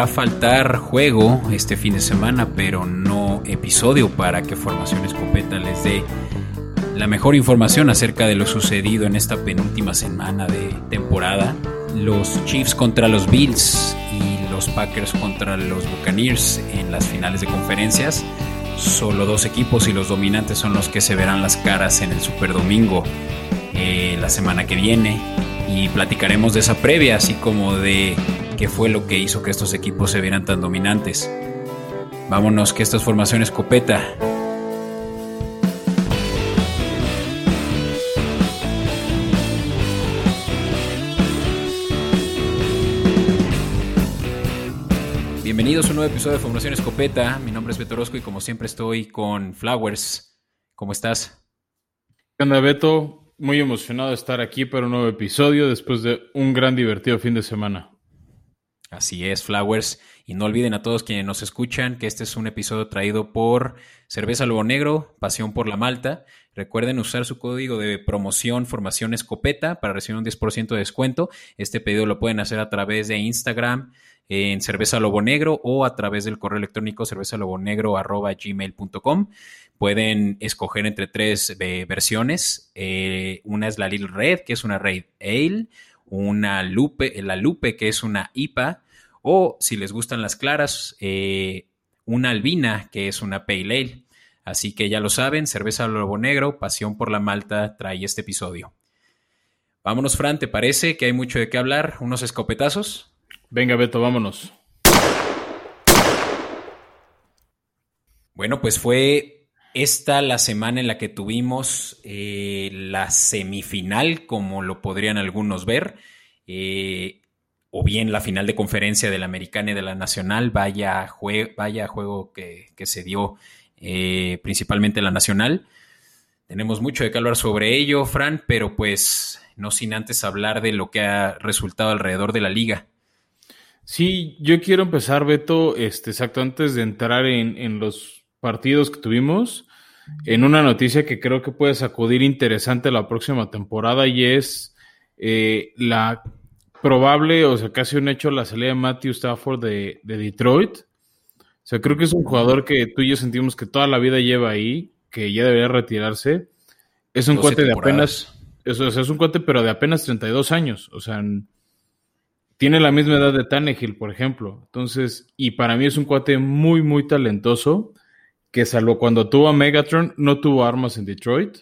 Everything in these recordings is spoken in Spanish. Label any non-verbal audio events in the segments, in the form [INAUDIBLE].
podrá faltar juego este fin de semana, pero no episodio para que Formación Escopeta les dé la mejor información acerca de lo sucedido en esta penúltima semana de temporada. Los Chiefs contra los Bills y los Packers contra los Buccaneers en las finales de conferencias. Solo dos equipos y los dominantes son los que se verán las caras en el Super Domingo eh, la semana que viene. Y platicaremos de esa previa, así como de qué fue lo que hizo que estos equipos se vieran tan dominantes. Vámonos, que esta es formación escopeta. Bienvenidos a un nuevo episodio de Formación Escopeta. Mi nombre es Beto Orozco y como siempre estoy con Flowers. ¿Cómo estás? ¿Qué onda, Beto? Muy emocionado de estar aquí para un nuevo episodio después de un gran divertido fin de semana. Así es, Flowers. Y no olviden a todos quienes nos escuchan que este es un episodio traído por Cerveza Lobo Negro, Pasión por la Malta. Recuerden usar su código de promoción Formación Escopeta para recibir un 10% de descuento. Este pedido lo pueden hacer a través de Instagram en Cerveza Lobo Negro o a través del correo electrónico cervezalobonegro.gmail.com. Pueden escoger entre tres eh, versiones. Eh, una es la Little Red, que es una Red Ale. Una Lupe, la Lupe, que es una IPA. O si les gustan las claras, eh, una Albina, que es una Pale Ale. Así que ya lo saben, Cerveza Lobo Negro, Pasión por la Malta, trae este episodio. Vámonos, Fran, ¿te parece que hay mucho de qué hablar? ¿Unos escopetazos? Venga, Beto, vámonos. Bueno, pues fue esta la semana en la que tuvimos eh, la semifinal, como lo podrían algunos ver, eh, o bien la final de conferencia de la Americana y de la Nacional. Vaya, vaya juego que, se dio eh, principalmente la Nacional. Tenemos mucho de qué hablar sobre ello, Fran, pero pues no sin antes hablar de lo que ha resultado alrededor de la liga. Sí, yo quiero empezar, Beto, este, exacto, antes de entrar en, los partidos que tuvimos, en una noticia que creo que puede sacudir interesante la próxima temporada y es eh, la probable, o sea, casi un hecho, la salida de Matthew Stafford de, Detroit. O sea, creo que es un jugador que tú y yo sentimos que toda la vida lleva ahí, que ya debería retirarse. Es un cuate de apenas, eso, es un cuate, pero de apenas 32 años. O sea, tiene la misma edad de Tannehill, por ejemplo. Entonces, y para mí es un cuate muy, muy talentoso, que salvo cuando tuvo a Megatron, no tuvo armas en Detroit.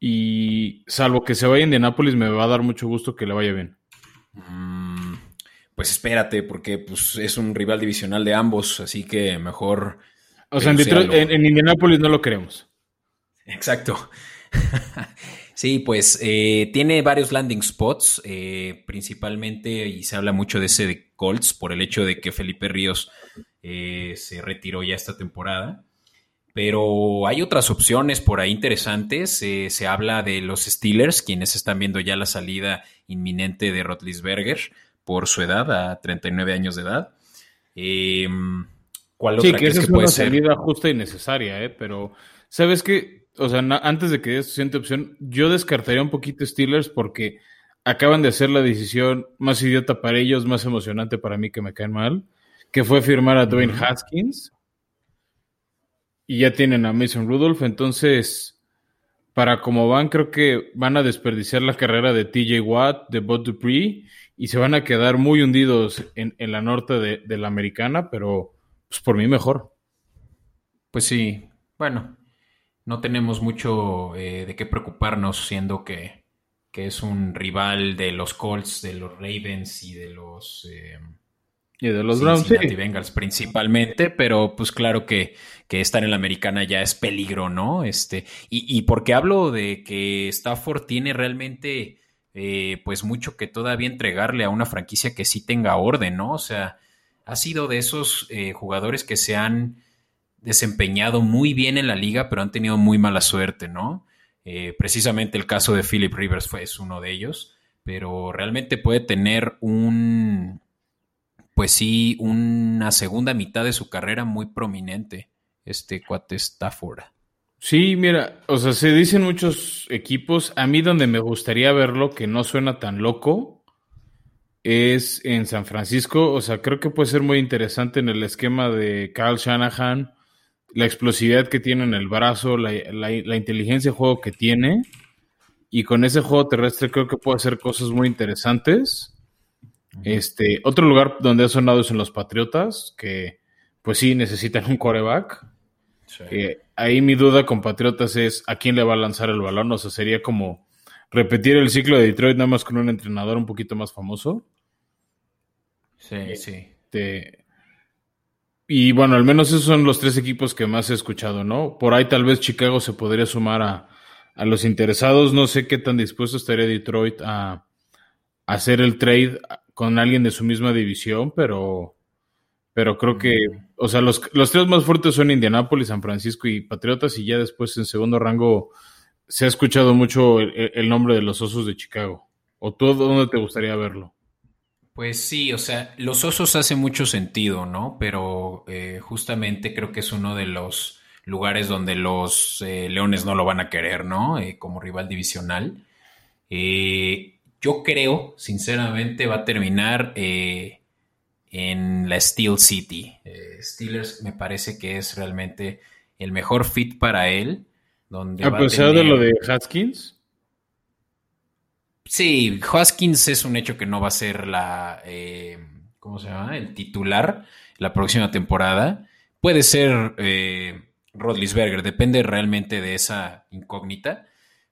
Y salvo que se vaya a Indianapolis, me va a dar mucho gusto que le vaya bien. Mm, pues espérate, porque pues, es un rival divisional de ambos, así que mejor. O sea, en, Detroit, en Indianapolis no lo queremos. Exacto. [LAUGHS] Sí, pues eh, tiene varios landing spots, eh, principalmente, y se habla mucho de ese de Colts por el hecho de que Felipe Ríos eh, se retiró ya esta temporada. Pero hay otras opciones por ahí interesantes. se habla de los Steelers, quienes están viendo ya la salida inminente de Rotlisberger por su edad, a 39 años de edad. Em, ¿Cuál otra sí, que esa es una salida justa y necesaria, ¿eh? pero sabes que o sea, antes de que dé su siguiente opción, yo descartaría un poquito Steelers porque acaban de hacer la decisión más idiota para ellos, más emocionante para mí que me caen mal, que fue firmar a Dwayne Haskins. Y ya tienen a Mason Rudolph, entonces, para como van, creo que van a desperdiciar la carrera de TJ Watt, de Bud Dupree, y se van a quedar muy hundidos en, la norte de, de, la americana, pero pues por mí mejor. Pues sí, bueno, no tenemos mucho eh, de qué preocuparnos, siendo que, es un rival de los Colts, de los Ravens y de los... Eh, y de los Browns. Sí. Bengals principalmente, pero pues claro que, que, estar en la americana ya es peligro, ¿no? Este, y, y porque hablo de que Stafford tiene realmente eh, pues mucho que todavía entregarle a una franquicia que sí tenga orden, ¿no? O sea, ha sido de esos jugadores que se han desempeñado muy bien en la liga, pero han tenido muy mala suerte, ¿no? Eh, precisamente el caso de Philip Rivers fue, es uno de ellos, pero realmente puede tener un, pues sí, una segunda mitad de su carrera muy prominente, este cuate Stafford. Sí, mira, o sea, se dicen muchos equipos, a mí donde me gustaría verlo, que no suena tan loco, es en San Francisco. O sea, creo que puede ser muy interesante en el esquema de Kyle Shanahan, la explosividad que tiene en el brazo, la, inteligencia de juego que tiene. Y con ese juego terrestre creo que puede hacer cosas muy interesantes. Este, otro lugar donde ha sonado es en los Patriotas, que pues sí necesitan un coreback. ahí mi duda con Patriotas es a quién le va a lanzar el balón. O sea, sería como repetir el ciclo de Detroit nada más con un entrenador un poquito más famoso. Sí, sí. Este, y bueno, al menos esos son los tres equipos que más he escuchado, ¿no? Por ahí tal vez Chicago se podría sumar a, a los interesados. No sé qué tan dispuesto estaría Detroit a, a hacer el trade con alguien de su misma división, pero, pero creo que, o sea, los, los tres más fuertes son Indianapolis, San Francisco y Patriotas, y ya después en segundo rango se ha escuchado mucho el, nombre de los Osos de Chicago. ¿O tú dónde te gustaría verlo? Pues sí, o sea, los Osos hace mucho sentido, ¿no? Pero eh, justamente creo que es uno de los lugares donde los eh, Leones no lo van a querer, ¿no? Eh, como rival divisional. Yo creo, sinceramente, va a terminar en la Steel City. Steelers me parece que es realmente el mejor fit para él. A pesar de lo de Haskins. Sí, Haskins es un hecho que no va a ser la. Eh, ¿Cómo se llama? El titular la próxima temporada. Puede ser eh, Rodlisberger, depende realmente de esa incógnita.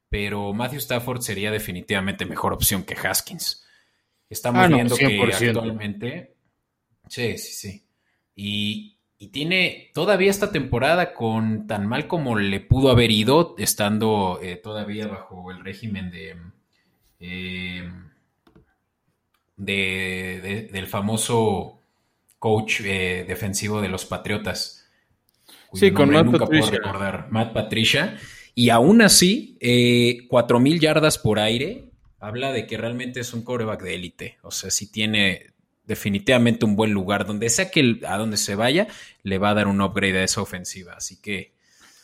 Pero Matthew Stafford sería definitivamente mejor opción que Haskins. Estamos ah, viendo que actualmente. Sí, sí, sí. Y, y tiene todavía esta temporada con tan mal como le pudo haber ido, estando eh, todavía bajo el régimen de, eh, del famoso coach eh, defensivo de los Patriotas. Sí, con Matt Patricia. Matt Patricia. Y aún así, cuatro mil yardas por aire habla de que realmente es un coreback de élite. O sea, si tiene definitivamente un buen lugar. Donde sea que a donde se vaya, le va a dar un upgrade a esa ofensiva. Así que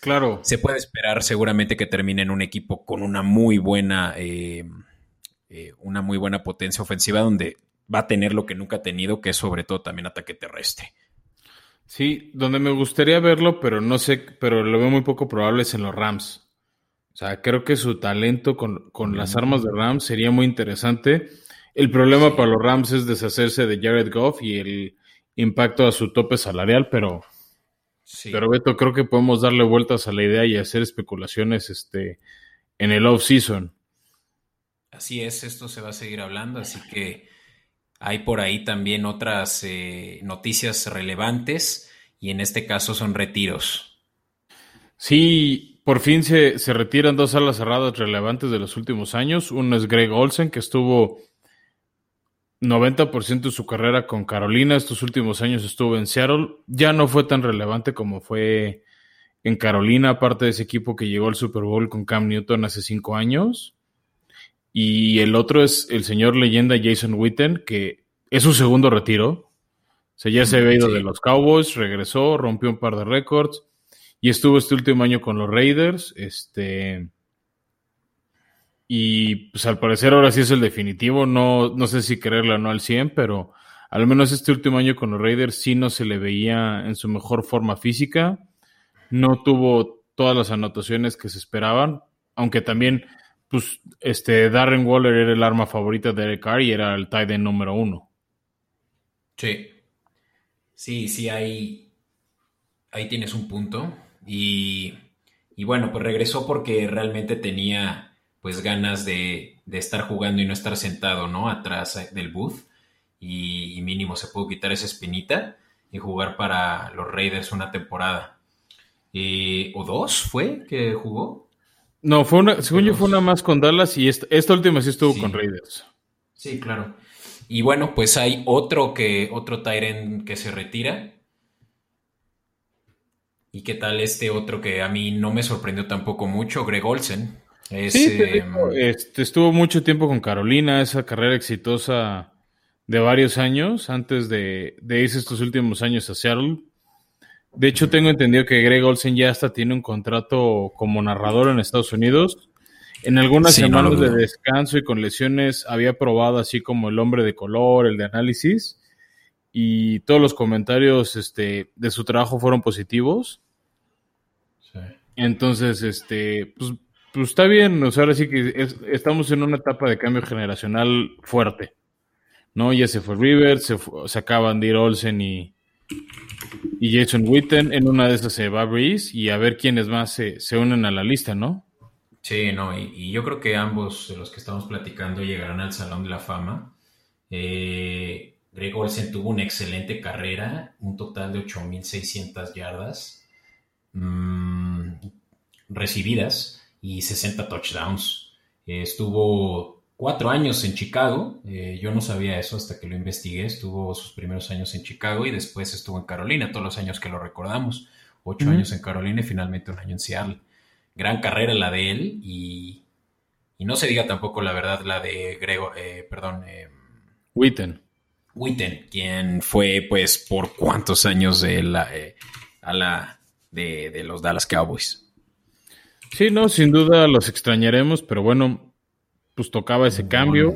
claro. se puede esperar seguramente que termine en un equipo con una muy buena, eh, eh, una muy buena potencia ofensiva, donde va a tener lo que nunca ha tenido, que es sobre todo también ataque terrestre. Sí, donde me gustaría verlo, pero no sé, pero lo veo muy poco probable es en los Rams. O sea, creo que su talento con, con las armas de Rams sería muy interesante. El problema para los Rams es deshacerse de Jared Goff y el impacto a su tope salarial, pero, pero Beto, creo que podemos darle vueltas a la idea y hacer especulaciones este, en el off-season. Así es, esto se va a seguir hablando, así que hay por ahí también otras eh, noticias relevantes y en este caso son retiros. Sí, por fin se, se retiran dos alas cerradas relevantes de los últimos años. Uno es Greg Olsen, que estuvo 90% de su carrera con Carolina, estos últimos años estuvo en Seattle, ya no fue tan relevante como fue en Carolina, aparte de ese equipo que llegó al Super Bowl con Cam Newton hace cinco años. Y el otro es el señor leyenda Jason Witten, que es su segundo retiro. O sea, ya se había ido de los Cowboys, regresó, rompió un par de récords y estuvo este último año con los Raiders. Este y pues al parecer ahora sí es el definitivo. No, no sé si quererlo o no al 100, pero al menos este último año con los Raiders sí no se le veía en su mejor forma física. No tuvo todas las anotaciones que se esperaban, aunque también pues este Darren Waller era el arma favorita de Eric Carr y era el tight end número uno. Sí. Sí, sí, ahí, ahí tienes un punto. Y, y bueno, pues regresó porque realmente tenía pues ganas de, estar jugando y no estar sentado, ¿no? Atrás del booth y, mínimo se pudo quitar esa espinita y jugar para los Raiders una temporada. Eh, ¿O dos fue que jugó? No, fue una, según yo fue una más con Dallas y esta, última sí estuvo con Raiders. Sí, claro. Y bueno, pues hay otro que, otro Tyren que se retira. ¿Y qué tal este otro que a mí no me sorprendió tampoco mucho? Greg Olsen sí, em, este, estuvo mucho tiempo con Carolina, esa carrera exitosa de varios años antes de, irse estos últimos años a Seattle. De hecho, tengo entendido que Greg Olsen ya hasta tiene un contrato como narrador en Estados Unidos En algunas semanas de descanso y con lesiones había probado así como el hombre de color, el de análisis, y todos los comentarios este, de su trabajo fueron positivos. Entonces, este, pues, pues, está bien, o sea, ahora sí que estamos en una etapa de cambio generacional fuerte. ¿No? Ya se fue Rivers, se, se acaban de ir Olsen y, y Jason Witten. En una de esas se va Breeze y a ver quiénes más se, se unen a la lista, ¿no? Sí, no, y, yo creo que ambos de los que estamos platicando llegarán al Salón de la Fama. Eh, Greg Olsen tuvo una excelente carrera, un total de 8.600 yardas mm, recibidas y 60 touchdowns. Estuvo cuatro años en Chicago, eh, yo no sabía eso hasta que lo investigué, estuvo sus primeros años en Chicago y después estuvo en Carolina, todos los años que lo recordamos, ocho años en Carolina y finalmente un año en Seattle gran carrera la de él y, no se diga tampoco la verdad la de Grego, eh, perdón. Eh, Witten. Witten, quien fue pues por cuántos años de la, a la de, los Dallas Cowboys. Sí, no, sin duda los extrañaremos, pero bueno, pues tocaba ese cambio.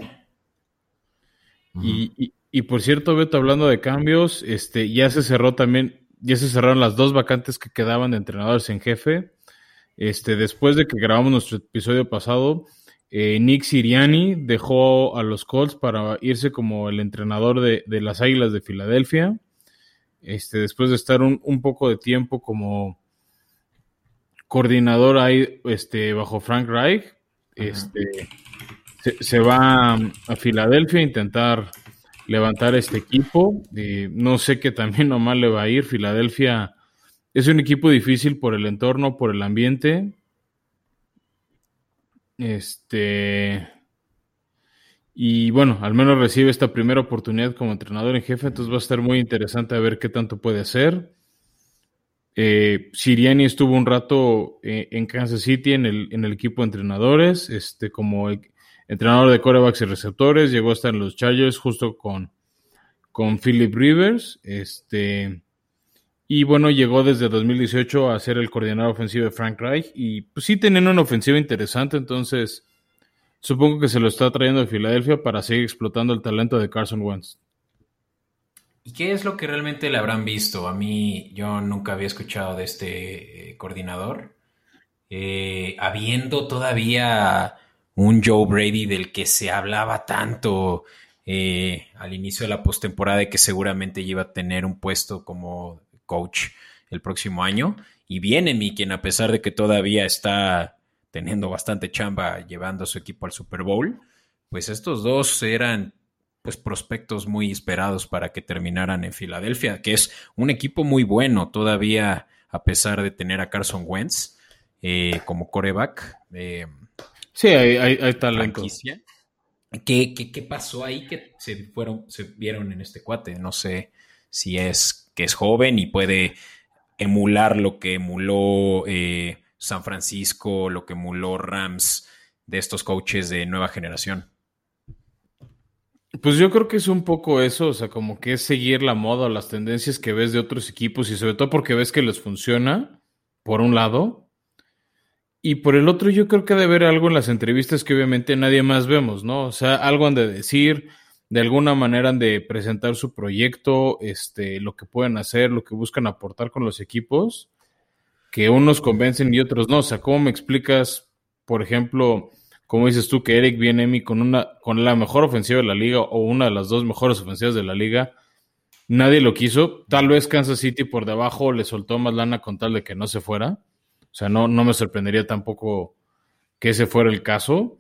y, y, por cierto, Beto, hablando de cambios, este, ya se cerró también, ya se cerraron las dos vacantes que quedaban de entrenadores en jefe. Este, después de que grabamos nuestro episodio pasado, eh, Nick Siriani dejó a los Colts para irse como el entrenador de, las Águilas de Filadelfia. Este, después de estar un, poco de tiempo como coordinador ahí este, bajo Frank Reich, este, se, va a Filadelfia a intentar levantar este equipo. No sé qué también nomás le va a ir. Filadelfia es un equipo difícil por el entorno, por el ambiente. Este. Y bueno, al menos recibe esta primera oportunidad como entrenador en jefe, entonces va a estar muy interesante a ver qué tanto puede hacer. Eh, Siriani estuvo un rato eh, en Kansas City en el, en el, equipo de entrenadores, este, como entrenador de corebacks y receptores, llegó hasta en los Chargers justo con, con Philip Rivers. Este, y bueno, llegó desde 2018 a ser el coordinador ofensivo de Frank Reich. Y pues sí tenían una ofensiva interesante, entonces supongo que se lo está trayendo de Filadelfia para seguir explotando el talento de Carson Wentz. ¿Y qué es lo que realmente le habrán visto? A mí, yo nunca había escuchado de este eh, coordinador. Eh, habiendo todavía un Joe Brady del que se hablaba tanto eh, al inicio de la postemporada de que seguramente iba a tener un puesto como coach el próximo año. Y viene mi quien a pesar de que todavía está teniendo bastante chamba llevando a su equipo al Super Bowl, pues estos dos eran pues prospectos muy esperados para que terminaran en Filadelfia, que es un equipo muy bueno todavía a pesar de tener a Carson Wentz eh, como coreback. Eh, sí, hay, hay, talento. ¿Qué, ¿Qué, qué, pasó ahí que se fueron, se vieron en este cuate? No sé si es que es joven y puede emular lo que emuló eh, San Francisco, lo que emuló Rams de estos coaches de nueva generación. Pues yo creo que es un poco eso, o sea, como que es seguir la moda o las tendencias que ves de otros equipos y sobre todo porque ves que les funciona, por un lado. Y por el otro, yo creo que debe haber algo en las entrevistas que obviamente nadie más vemos, ¿no? O sea, algo han de decir, de alguna manera han de presentar su proyecto, este, lo que pueden hacer, lo que buscan aportar con los equipos, que unos convencen y otros no. O sea, ¿cómo me explicas, por ejemplo, cómo dices tú que Eric viene con una, con la mejor ofensiva de la liga o una de las dos mejores ofensivas de la liga? Nadie lo quiso. Tal vez Kansas City por debajo le soltó más lana con tal de que no se fuera. O sea, no, no me sorprendería tampoco que ese fuera el caso.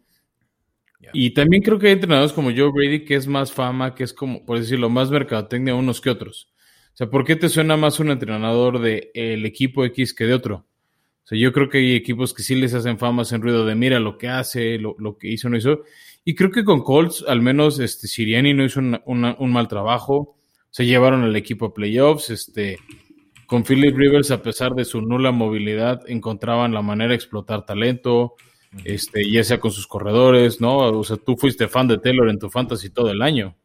Y también creo que hay entrenadores como Joe Brady que es más fama, que es como, por decirlo, más mercadotecnia unos que otros. O sea, ¿por qué te suena más un entrenador del el equipo X que de otro? O sea, yo creo que hay equipos que sí les hacen fama, hacen ruido de mira lo que hace, lo, que hizo, no hizo. Y creo que con Colts, al menos, este, Siriani no hizo un mal trabajo. Se llevaron al equipo a playoffs. Este, con Philip Rivers, a pesar de su nula movilidad, encontraban la manera de explotar talento este, ya sea con sus corredores, ¿no? O sea, tú fuiste fan de Taylor en tu fantasy todo el año,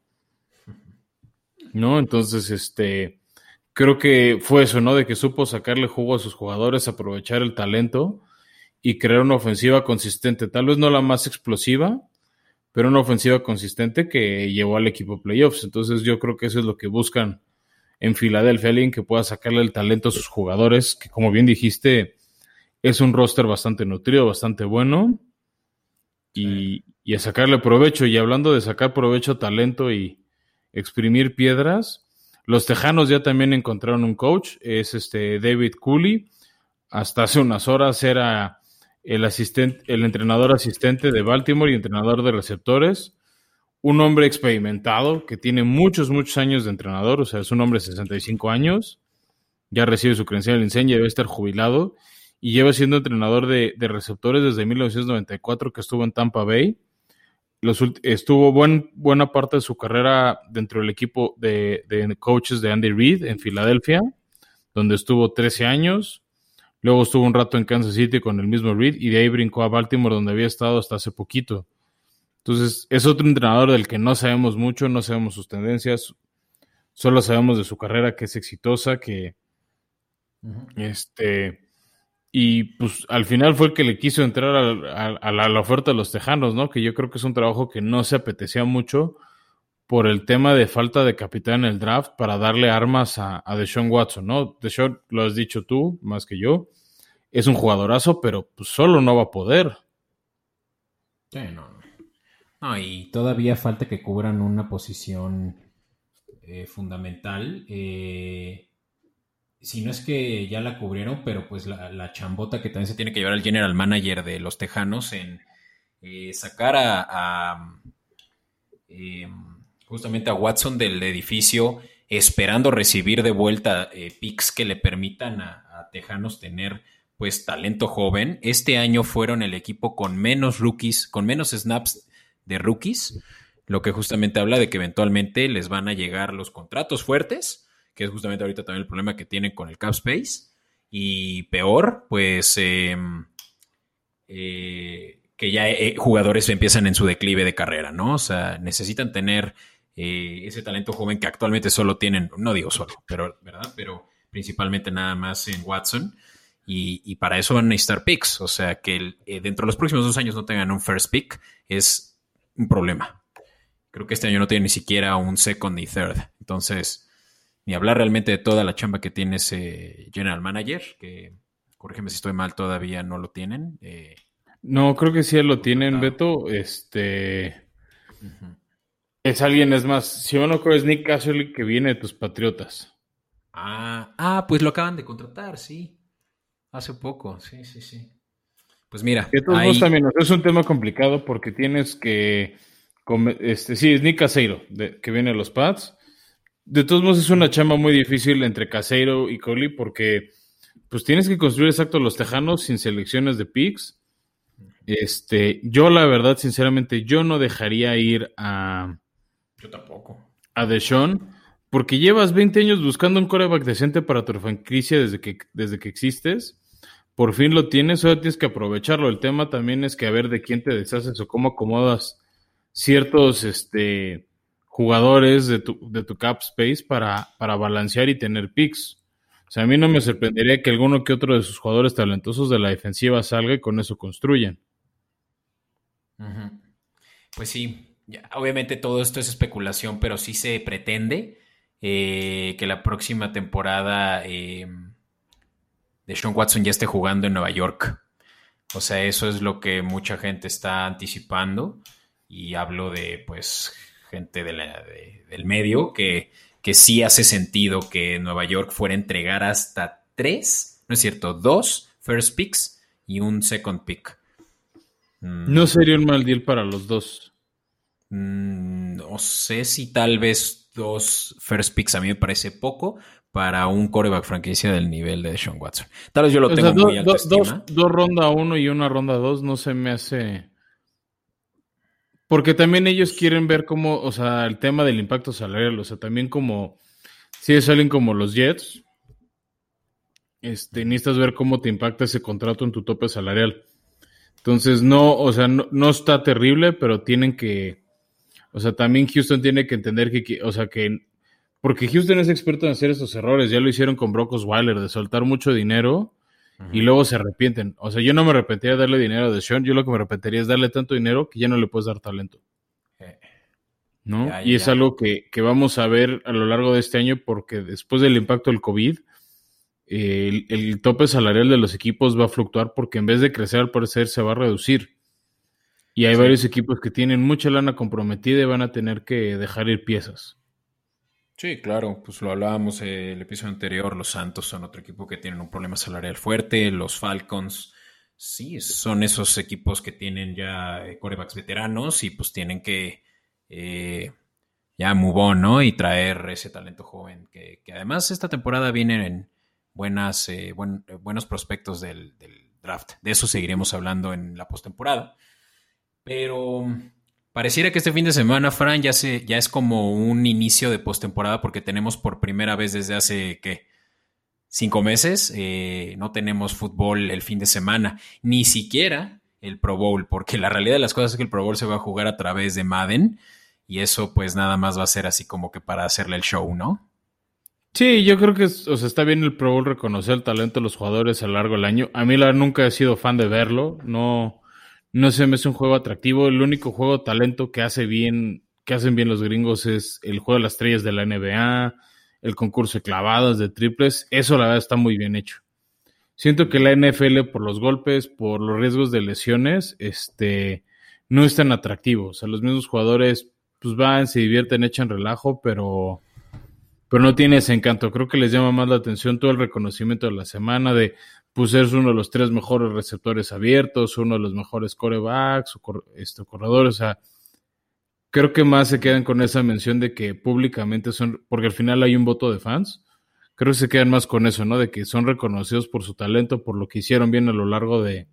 ¿no? Entonces, este, creo que fue eso, ¿no? De que supo sacarle jugo a sus jugadores, aprovechar el talento y crear una ofensiva consistente. Tal vez no la más explosiva, pero una ofensiva consistente que llevó al equipo playoffs. Entonces yo creo que eso es lo que buscan en Filadelfia, alguien que pueda sacarle el talento a sus jugadores, que como bien dijiste, es un roster bastante nutrido, bastante bueno, y, y a sacarle provecho. Y hablando de sacar provecho, talento y exprimir piedras, los Tejanos ya también encontraron un coach, es este David Cooley. Hasta hace unas horas era el asistente, el entrenador asistente de Baltimore y entrenador de receptores. Un hombre experimentado que tiene muchos, muchos años de entrenador, o sea, es un hombre de 65 años, ya recibe su credencial de enseña, debe estar jubilado y lleva siendo entrenador de, receptores desde 1994 que estuvo en Tampa Bay. estuvo buena parte de su carrera dentro del equipo de, de coaches de Andy Reid en Filadelfia, donde estuvo 13 años. Luego estuvo un rato en Kansas City con el mismo Reed y de ahí brincó a Baltimore donde había estado hasta hace poquito. Entonces es otro entrenador del que no sabemos mucho, no sabemos sus tendencias, solo sabemos de su carrera que es exitosa, que este y pues al final fue el que le quiso entrar a, la, oferta de los Tejanos, ¿no? Que yo creo que es un trabajo que no se apetecía mucho por el tema de falta de capitán en el draft para darle armas a, a Deshaun Watson, ¿no? Deshaun, lo has dicho tú más que yo, es un jugadorazo, pero pues, solo no va a poder. Sí, no. No, y todavía falta que cubran una posición eh, fundamental. Eh, si no es que ya la cubrieron, pero pues la, chambota que también se tiene que llevar al general manager de los Tejanos en eh, sacar a, em, justamente a Watson del edificio, esperando recibir de vuelta eh, picks que le permitan a, Tejanos tener pues talento joven. Este año fueron el equipo con menos rookies, con menos snaps de rookies, lo que justamente habla de que eventualmente les van a llegar los contratos fuertes, que es justamente ahorita también el problema que tienen con el cap space. Y peor, pues em, eh, que ya eh, jugadores empiezan en su declive de carrera, ¿no? O sea, necesitan tener eh, ese talento joven que actualmente solo tienen, no digo solo, pero, ¿verdad? Pero principalmente nada más en Watson. Y, para eso van a necesitar picks. O sea, que dentro de los próximos dos años no tengan un first pick es un problema. Creo que este año no tiene ni siquiera un second ni third. Entonces, ni hablar realmente de toda la chamba que tiene ese general manager, que, corrígeme si estoy mal, todavía no lo tienen. Eh, no, creo que sí lo tienen, Beto. Este. Es alguien, es más, si yo no creo es Nick Castle que viene de tus Patriotas. Ah, ah, pues lo acaban de contratar, sí. Hace poco, sí, sí, sí. Pues mira. ahí... también es un tema complicado porque tienes que. Este, sí, es Nick Caseiro, que viene de los Pats. De todos modos, es una chamba muy difícil entre Caseiro y Coley porque pues tienes que construir exacto los tejanos sin selecciones de picks. Este, yo la verdad, sinceramente, yo no dejaría ir a, yo tampoco. A Deshaun, porque llevas 20 años buscando un coreback decente para tu franquicia desde que, desde que existes. Por fin lo tienes, ahora tienes que aprovecharlo. El tema también es que a ver de quién te deshaces o cómo acomodas ciertos este, jugadores de tu, de tu cap space para, para balancear y tener picks. O sea, a mí no me sorprendería que alguno que otro de sus jugadores talentosos de la defensiva salga y con eso construyan. Pues sí, obviamente todo esto es especulación, pero sí se pretende eh, que la próxima temporada eh, de Sean Watson ya esté jugando en Nueva York. O sea, eso es lo que mucha gente está anticipando. Y hablo de, pues, gente del medio que, que sí hace sentido que Nueva York fuera a entregar hasta tres, no es cierto, dos first picks y un second pick. No sería un mal deal para los dos. Mm, no sé si tal vez dos first picks a mí me parece poco para un coreback franquicia del nivel de Sean Watson. Tal vez yo lo tengo muy alto dos, dos ronda uno y una ronda dos no se me hace... Porque también ellos quieren ver cómo, o sea, el tema del impacto salarial, o sea, también como, si es alguien como los Jets, este, necesitas ver cómo te impacta ese contrato en tu tope salarial. Entonces, no, o sea, no está terrible, pero tienen que, o sea, también Houston tiene que entender que, o sea, que, porque Houston es experto en hacer estos errores, ya lo hicieron con Brock Osweiler, de soltar mucho dinero y luego se arrepienten. O sea, yo no me arrepentiría de darle dinero a Deshaun, yo lo que me arrepentiría es darle tanto dinero que ya no le puedes dar talento. Eh, ¿No? y es algo que, vamos a ver a lo largo de este año porque después del impacto del COVID, el, tope salarial de los equipos va a fluctuar porque en vez de crecer al parecer se va a reducir. Y hay varios equipos que tienen mucha lana comprometida y van a tener que dejar ir piezas. Sí, claro, pues lo hablábamos el episodio anterior, los Santos son otro equipo que tienen un problema salarial fuerte, los Falcons, sí, son esos equipos que tienen ya eh, corebacks veteranos y pues tienen que eh, ya move on, ¿no? Y traer ese talento joven, que, además esta temporada vienen en buenas, eh, buenos prospectos del, del, draft. De eso seguiremos hablando en la postemporada. Pero Pareciera que este fin de semana, Fran, ya, se, ya es como un inicio de postemporada porque tenemos por primera vez desde hace, ¿qué? Cinco meses, eh, no tenemos fútbol el fin de semana, ni siquiera el Pro Bowl, porque la realidad de las cosas es que el Pro Bowl se va a jugar a través de Madden y eso pues nada más va a ser así como que para hacerle el show, ¿no? Sí, yo creo que o sea, está bien el Pro Bowl reconocer el talento de los jugadores a lo largo del año. A mí la nunca he sido fan de verlo, no no se me hace un juego atractivo. El único juego talento que hace bien, que hacen bien los gringos es el juego de las estrellas de la NBA, el concurso de clavadas, de triples. Eso la verdad está muy bien hecho. Siento que la NFL por los golpes, por los riesgos de lesiones, este, no es tan atractivo. O sea, los mismos jugadores pues van, se divierten, echan relajo, pero, pero no tiene ese encanto. Creo que les llama más la atención todo el reconocimiento de la semana de pues es uno de los tres mejores receptores abiertos, uno de los mejores corebacks o este, corredores. O sea, creo que más se quedan con esa mención de que públicamente son, porque al final hay un voto de fans. Creo que se quedan más con eso, ¿no? De que son reconocidos por su talento, por lo que hicieron bien a lo largo de,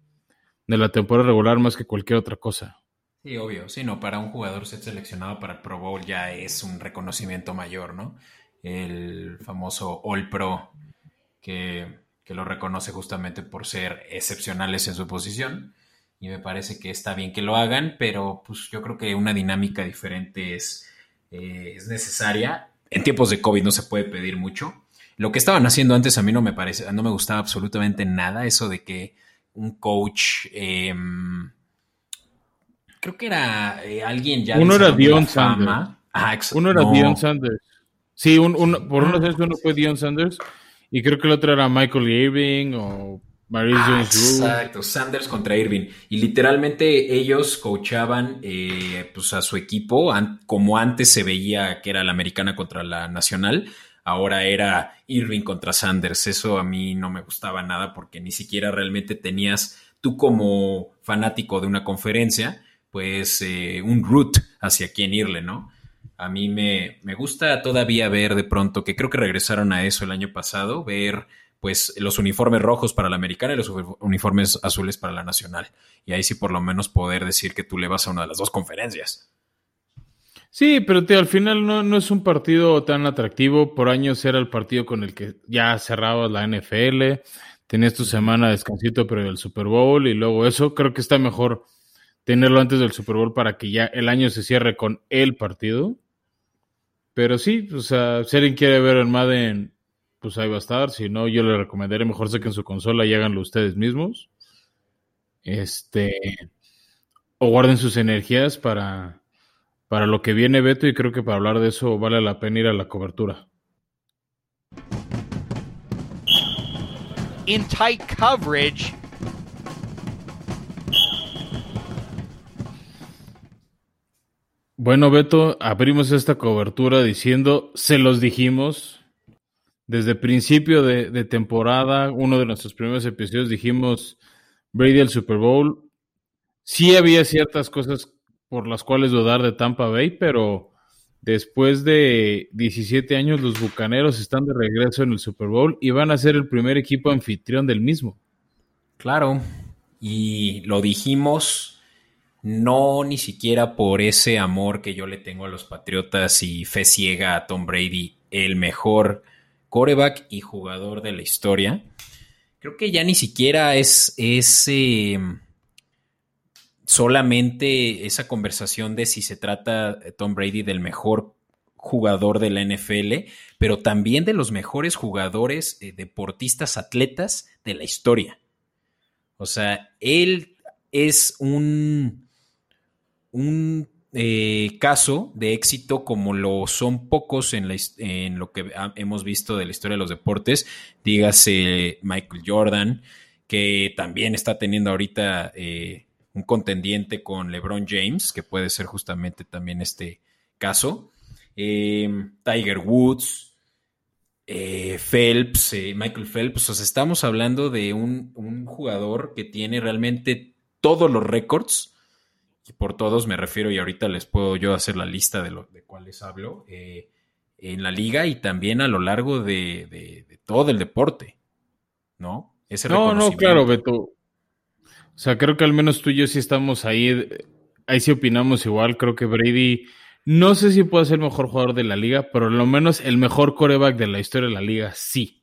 la temporada regular más que cualquier otra cosa. Sí, obvio. Sí, no, para un jugador ser seleccionado para el Pro Bowl ya es un reconocimiento mayor, ¿no? El famoso All Pro que que lo reconoce justamente por ser excepcionales en su posición. Y me parece que está bien que lo hagan, pero pues yo creo que una dinámica diferente es, eh, es necesaria. En tiempos de COVID no se puede pedir mucho. Lo que estaban haciendo antes a mí no me parece, no me gustaba absolutamente nada, eso de que un coach, em, creo que era eh, alguien ya. Uno era Dion Sanders. Ah, uno era Dion Sanders. Sí, un, por unos años uno fue Dion Sanders y creo que el otro era Michael Irving o Maurice ah, Exacto, Sanders contra Irving. Y literalmente ellos coachaban eh, pues a su equipo, como antes se veía que era la americana contra la nacional, ahora era Irving contra Sanders. Eso a mí no me gustaba nada porque ni siquiera realmente tenías tú como fanático de una conferencia, pues eh, un root hacia quién irle, ¿no? A mí me, gusta todavía ver de pronto, que creo que regresaron a eso el año pasado, ver pues los uniformes rojos para la americana y los uniformes azules para la nacional. Y ahí sí por lo menos poder decir que tú le vas a una de las dos conferencias. Sí, pero al final no, no, es un partido tan atractivo. Por años era el partido con el que ya cerrabas la NFL. Tenías tu semana de descansito pero el Super Bowl y luego eso. Creo que está mejor tenerlo antes del Super Bowl para que ya el año se cierre con el partido. Pero sí, o sea, si alguien quiere ver el Madden, pues ahí va a estar. Si no, yo le recomendaré mejor saquen su consola y háganlo ustedes mismos. Este. O guarden sus energías para, para lo que viene Beto y creo que para hablar de eso vale la pena ir a la cobertura. In tight coverage. Bueno, Beto, abrimos esta cobertura diciendo, se los dijimos, desde principio de, temporada, uno de nuestros primeros episodios dijimos, Brady al Super Bowl, sí había ciertas cosas por las cuales dudar de Tampa Bay, pero después de 17 años los Bucaneros están de regreso en el Super Bowl y van a ser el primer equipo anfitrión del mismo. Claro, y lo dijimos no ni siquiera por ese amor que yo le tengo a los Patriotas y fe ciega a Tom Brady, el mejor coreback y jugador de la historia. Creo que ya ni siquiera es ese solamente esa conversación de si se trata Tom Brady del mejor jugador de la NFL, pero también de los mejores jugadores, eh, deportistas, atletas de la historia. O sea, él es un, un eh, caso de éxito como lo son pocos en, lo que hemos visto de la historia de los deportes. Dígase Michael Jordan, que también está teniendo ahorita eh, un contendiente con LeBron James, que puede ser justamente también este caso. Em, Tiger Woods, eh, Phelps, Michael Phelps. O sea, estamos hablando de un, jugador que tiene realmente todos los récords. Y por todos me refiero, y ahorita les puedo yo hacer la lista de, lo, de cuáles hablo, en la liga y también a lo largo de todo el deporte, ¿no? no, no, claro, Beto. O sea, creo que al menos tú y yo sí estamos ahí, ahí sí opinamos igual. Creo que Brady, no sé si puede ser el mejor jugador de la liga, pero al menos el mejor coreback de la historia de la liga, sí.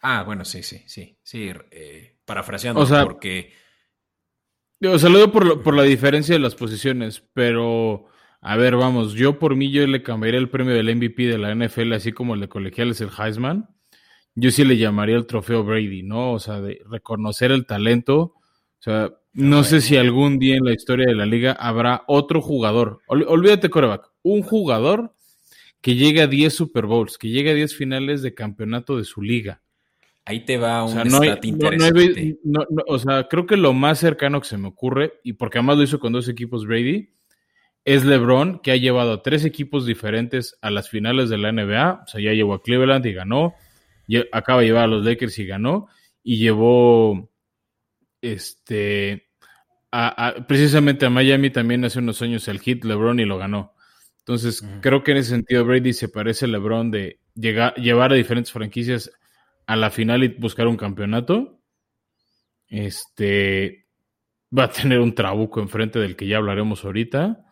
Ah, bueno, sí, sí, sí, sí, eh, parafraseando, o sea, porque... O sea, lo digo por, por la diferencia de las posiciones, pero... A ver, vamos, yo por mí yo le cambiaría el premio del MVP de la NFL, así como el de colegiales, el Heisman yo sí le llamaría el trofeo Brady, ¿no? O sea, de reconocer el talento. O sea, no sé si algún día en la historia de la liga habrá otro jugador. olvídate, coreback. Un jugador que llegue a 10 Super Bowls, que llegue a 10 finales de campeonato de su liga. Ahí te va un o sea, interesante. o sea, creo que lo más cercano que se me ocurre, y porque además lo hizo con dos equipos Brady, es LeBron, que ha llevado a tres equipos diferentes a las finales de la NBA. O sea, ya llevó a Cleveland y ganó acaba de llevar a los Lakers y ganó, y llevó este precisamente a Miami también hace unos años el hit LeBron y lo ganó. Entonces, creo que en ese sentido Brady se parece a LeBron de llegar, llevar a diferentes franquicias a la final y buscar un campeonato. Este va a tener un trabuco enfrente del que ya hablaremos ahorita.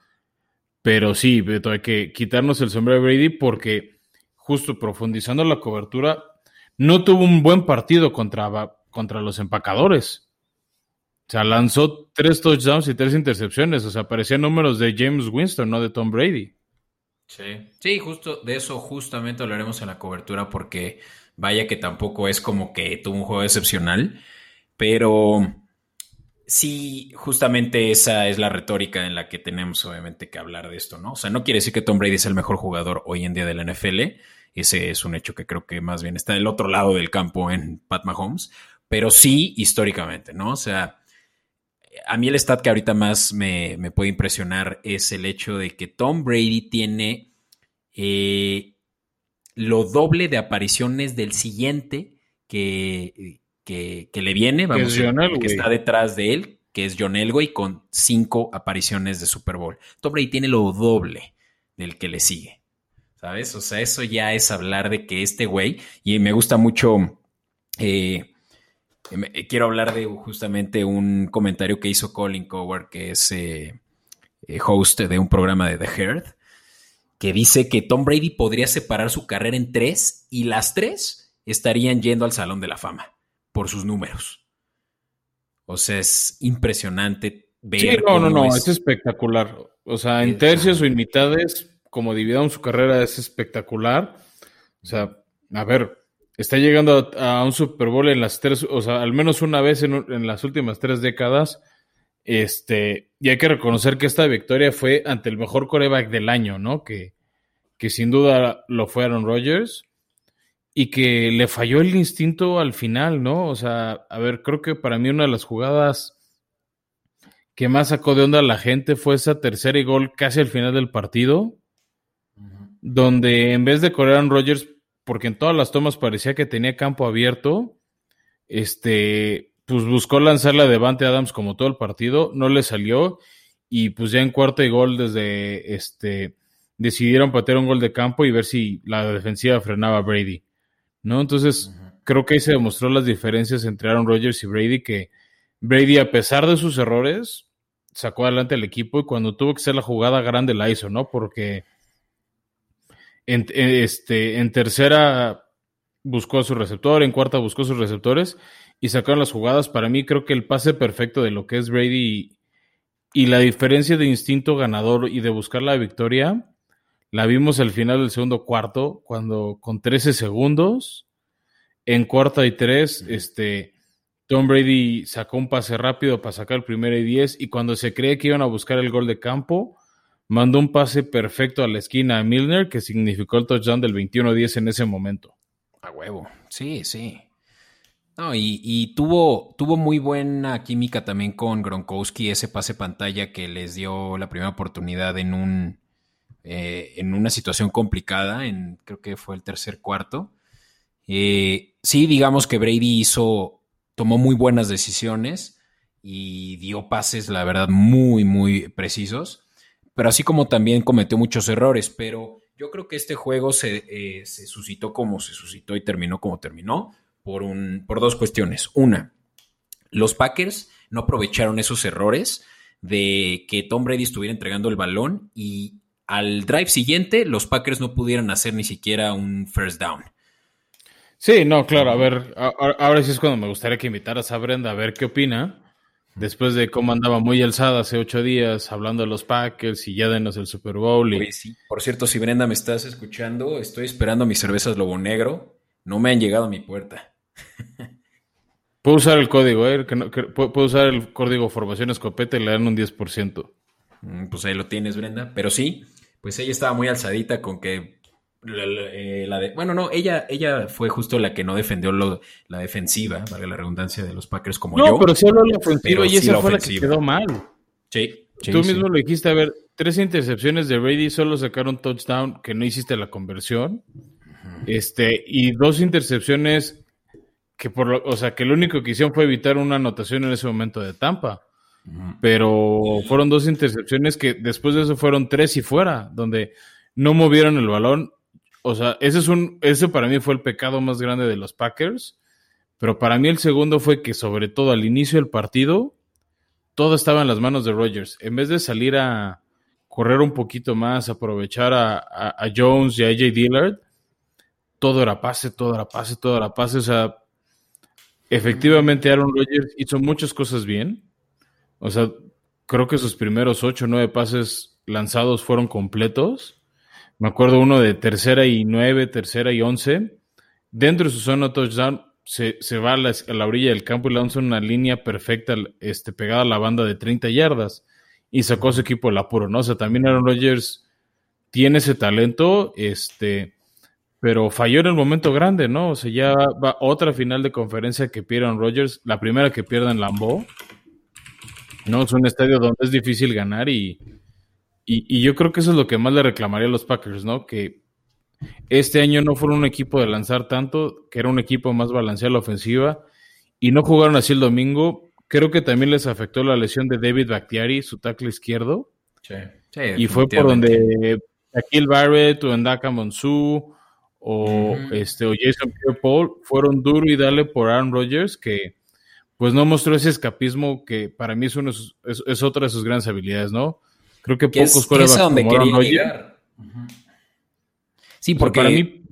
Pero sí, hay que quitarnos el sombrero de Brady porque justo profundizando la cobertura, no tuvo un buen partido contra, contra los empacadores. O sea, lanzó tres touchdowns y tres intercepciones. O sea, parecían números de James Winston, no de Tom Brady. Sí, sí, justo de eso justamente hablaremos en la cobertura porque vaya que tampoco es como que tuvo un juego excepcional, pero sí, justamente esa es la retórica en la que tenemos obviamente que hablar de esto, ¿no? O sea, no quiere decir que Tom Brady es el mejor jugador hoy en día de la NFL, ese es un hecho que creo que más bien está del otro lado del campo en Pat Mahomes, pero sí históricamente, ¿no? O sea, a mí el stat que ahorita más me, puede impresionar es el hecho de que Tom Brady tiene eh, lo doble de apariciones del siguiente que, que, le viene, vamos, que, que está detrás de él, que es John Elway, con cinco apariciones de Super Bowl. Tom Brady tiene lo doble del que le sigue. ¿sabes? O sea, eso ya es hablar de que este güey, y me gusta mucho, eh, quiero hablar de justamente un comentario que hizo Colin Coward, que es eh, eh, host de un programa de The Herd, que dice que Tom Brady podría separar su carrera en tres y las tres estarían yendo al Salón de la Fama por sus números. O sea, es impresionante ver. Sí, no, no, no, es... espectacular. O sea, en tercios o en mitades como dividamos su carrera es espectacular. O sea, a ver, está llegando a, un Super Bowl en las tres, o sea, al menos una vez en, las últimas tres décadas. Este, y hay que reconocer que esta victoria fue ante el mejor coreback del año, ¿no? Que, que sin duda lo fue Aaron Rodgers y que le falló el instinto al final, ¿no? O sea, a ver, creo que para mí una de las jugadas que más sacó de onda a la gente fue esa tercera y gol casi al final del partido, donde en vez de correr a Rodgers, porque en todas las tomas parecía que tenía campo abierto, este, pues buscó lanzarla a Devante Adams como todo el partido, no le salió, y pues ya en cuarto y gol desde este decidieron patear un gol de campo y ver si la defensiva frenaba a Brady. ¿No? Entonces, creo que ahí se demostró las diferencias entre Aaron Rodgers y Brady, que Brady, a pesar de sus errores, sacó adelante al equipo y cuando tuvo que hacer la jugada grande la hizo, ¿no? Porque en, este, en tercera buscó a su receptor, en cuarta buscó sus receptores y sacaron las jugadas. Para mí creo que el pase perfecto de lo que es Brady y, la diferencia de instinto ganador y de buscar la victoria la vimos al final del segundo cuarto, cuando con 13 segundos, en cuarta y tres, este, Tom Brady sacó un pase rápido para sacar el primero y diez, y cuando se cree que iban a buscar el gol de campo, mandó un pase perfecto a la esquina a Milner, que significó el touchdown del 21-10 en ese momento. A huevo, sí, sí. No, y, tuvo, tuvo muy buena química también con Gronkowski, ese pase pantalla que les dio la primera oportunidad en un eh, en una situación complicada, en creo que fue el tercer cuarto. Eh, sí, digamos que Brady hizo, tomó muy buenas decisiones y dio pases, la verdad, muy, muy precisos pero así como también cometió muchos errores, pero yo creo que este juego se, eh, suscitó como se suscitó y terminó como terminó por, un, por dos cuestiones. Una, los Packers no aprovecharon esos errores de que Tom Brady estuviera entregando el balón y al drive siguiente los Packers no pudieran hacer ni siquiera un first down. Sí, no, claro, a ver, ahora sí es cuando me gustaría que invitaras a Brenda a ver qué opina Después de cómo andaba muy alzada hace ocho días hablando de los Packers y ya denos el Super Bowl. Y... Por cierto, si Brenda me estás escuchando, estoy esperando mis cervezas Lobo Negro. No me han llegado a mi puerta. [LAUGHS] Puedo usar el código, ¿eh? puedo usar el código Formación Escopeta y le dan un 10%. Mm, pues ahí lo tienes, Brenda. Pero sí, pues ella estaba muy alzadita con que eh, la, de, bueno, no, ella, ella fue justo la que no defendió la defensiva, vale la redundancia de los Packers como yo. No, pero sí habló la ofensiva y esa fue la que quedó mal. Sí. Tú mismo lo dijiste, a ver, tres intercepciones de Brady, solo sacaron touchdown que no hiciste la conversión. Este, y dos intercepciones que por lo, o sea, que lo único que hicieron fue evitar una anotación en ese momento de Tampa. Pero fueron dos intercepciones que después de eso fueron tres y fuera, donde no movieron el balón o sea, ese es un, ese para mí fue el pecado más grande de los Packers. Pero para mí el segundo fue que, sobre todo al inicio del partido, todo estaba en las manos de Rodgers. En vez de salir a correr un poquito más, aprovechar a, Jones y a AJ Dillard, todo era pase, todo era pase, todo era pase. O sea, efectivamente Aaron Rodgers hizo muchas cosas bien. O sea, creo que sus primeros ocho o nueve pases lanzados fueron completos. Me acuerdo uno de tercera y nueve, tercera y once. Dentro de su zona touchdown se, se va a la, orilla del campo y lanza una línea perfecta este, pegada a la banda de 30 yardas y sacó a su equipo el apuro, ¿no? O sea, también Aaron Rodgers tiene ese talento, este, pero falló en el momento grande, ¿no? O sea, ya va otra final de conferencia que pierde Aaron Rodgers, la primera que pierde en Lambeau, ¿no? Es un estadio donde es difícil ganar y y, yo creo que eso es lo que más le reclamaría a los Packers, ¿no? Que este año no fueron un equipo de lanzar tanto, que era un equipo más balanceado a la ofensiva, y no jugaron así el domingo. Creo que también les afectó la lesión de David Bactiari, su tackle izquierdo. Sí, sí Y fue por donde Shaquille Barrett o Endaka Monsu o, este, o Jason Pierre-Paul fueron duro y dale por Aaron Rodgers, que pues no mostró ese escapismo que para mí es, uno, es otra de sus grandes habilidades, ¿no? Creo que pocos es, a donde quería llegar. Sí, porque para mí.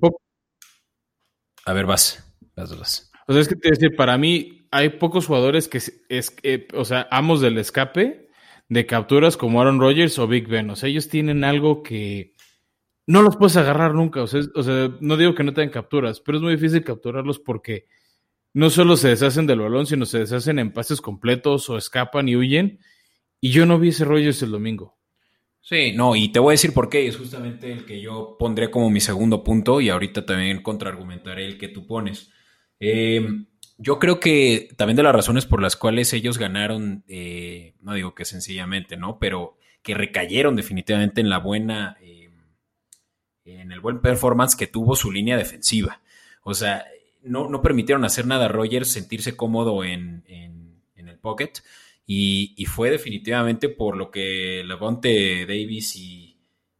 A ver, vas. Vas, vas. O sea, es que te decir, para mí hay pocos jugadores que es, o sea, amos del escape de capturas como Aaron Rodgers o Big Ben. O sea, ellos tienen algo que no los puedes agarrar nunca. O sea, o sea, no digo que no tengan capturas, pero es muy difícil capturarlos porque no solo se deshacen del balón, sino se deshacen en pases completos o escapan y huyen. Y yo no vi ese Rodgers el domingo. Sí, no, y te voy a decir por qué. Es justamente el que yo pondré como mi segundo punto y ahorita también contraargumentaré el que tú pones. Em, yo creo que también de las razones por las cuales ellos ganaron, eh, no digo que sencillamente, ¿no? Pero que recayeron definitivamente en la buena, en el buen performance que tuvo su línea defensiva. O sea, no, no permitieron hacer nada a Rogers sentirse cómodo en, en, el pocket. Y, fue definitivamente por lo que Levante Davis y,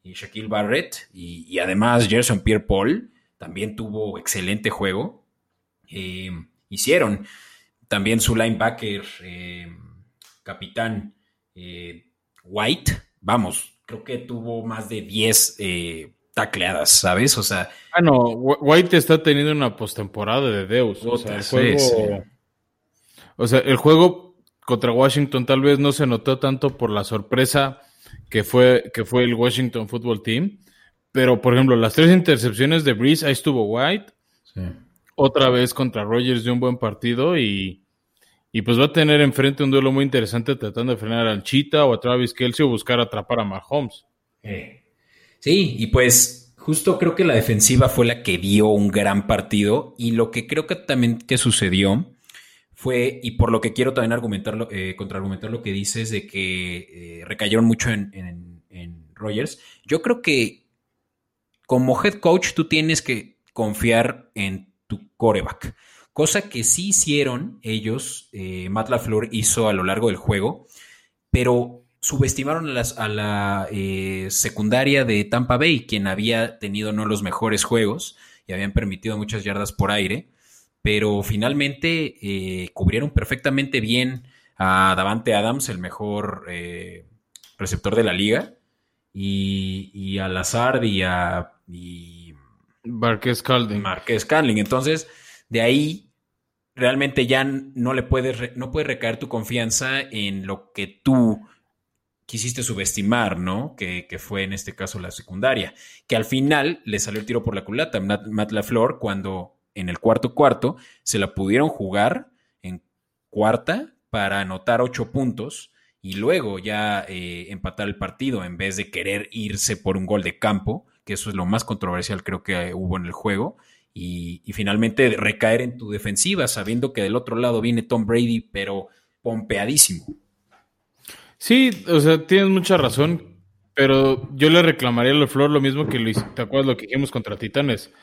Shaquille Barrett y, además Gerson Pierre Paul también tuvo excelente juego. Eh, hicieron también su linebacker, eh, capitán eh, White, vamos, creo que tuvo más de 10 tacleadas, ¿sabes? O sea. Ah, no, White está teniendo una postemporada de Deus. O sea, el juego. O sea, el juego contra Washington tal vez no se notó tanto por la sorpresa que fue, que fue el Washington Football Team, Pero, por ejemplo, las tres intercepciones de Breeze, ahí estuvo White. Otra vez contra Rogers de un buen partido y, y, pues va a tener enfrente un duelo muy interesante tratando de frenar al Cheetah o a Travis Kelsey o buscar atrapar a Mahomes. Eh. Sí, y pues justo creo que la defensiva fue la que dio un gran partido y lo que creo que también que sucedió fue, y por lo que quiero también argumentarlo, eh, contraargumentar lo que dices de que eh, recayeron mucho en, en, en Rogers, yo creo que como head coach tú tienes que confiar en tu coreback. Cosa que sí hicieron ellos, eh, Matt LaFleur hizo a lo largo del juego, pero subestimaron a, la eh, secundaria de Tampa Bay, quien había tenido no los mejores juegos y habían permitido muchas yardas por aire, pero finalmente eh, cubrieron perfectamente bien a Davante Adams, el mejor receptor de la liga, y, a Lazard y a y Marquez Calding. Marquez Calding. Entonces, de ahí realmente ya no le puedes, no puede recaer tu confianza en lo que tú quisiste subestimar, ¿no? Que, fue en este caso la secundaria, que al final le salió el tiro por la culata Matt, Matt LaFleur cuando en el cuarto cuarto se la pudieron jugar en cuarta para anotar ocho puntos y luego ya eh, empatar el partido en vez de querer irse por un gol de campo, que eso es lo más controversial creo que hubo en el juego, y, finalmente recaer en tu defensiva, sabiendo que del otro lado viene Tom Brady, pero pompeadísimo. Sí, o sea, tienes mucha razón, pero yo le reclamaría a LeFleur lo mismo que lo, ¿te acuerdas lo que dijimos contra Titanes?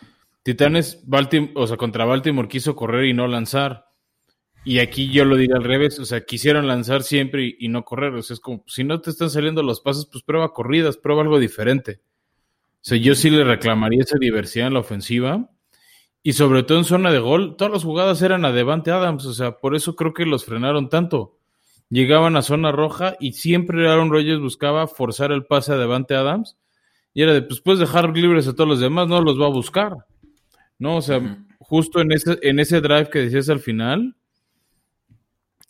Titanes, o sea, contra Baltimore quiso correr y no lanzar. Y aquí yo lo diría al revés, o sea, quisieron lanzar siempre y, no correr. O sea, es como, si no te están saliendo los pasos, pues prueba corridas, prueba algo diferente. O sea, yo sí le reclamaría esa diversidad en la ofensiva. Y sobre todo en zona de gol, todas las jugadas eran a Devante Adams, o sea, por eso creo que los frenaron tanto. Llegaban a zona roja y siempre Aaron Rodgers buscaba forzar el pase a Devante Adams. Y era de, pues puedes dejar libres a todos los demás, no los va a buscar. No, o sea, justo en ese, en ese drive que decías al final,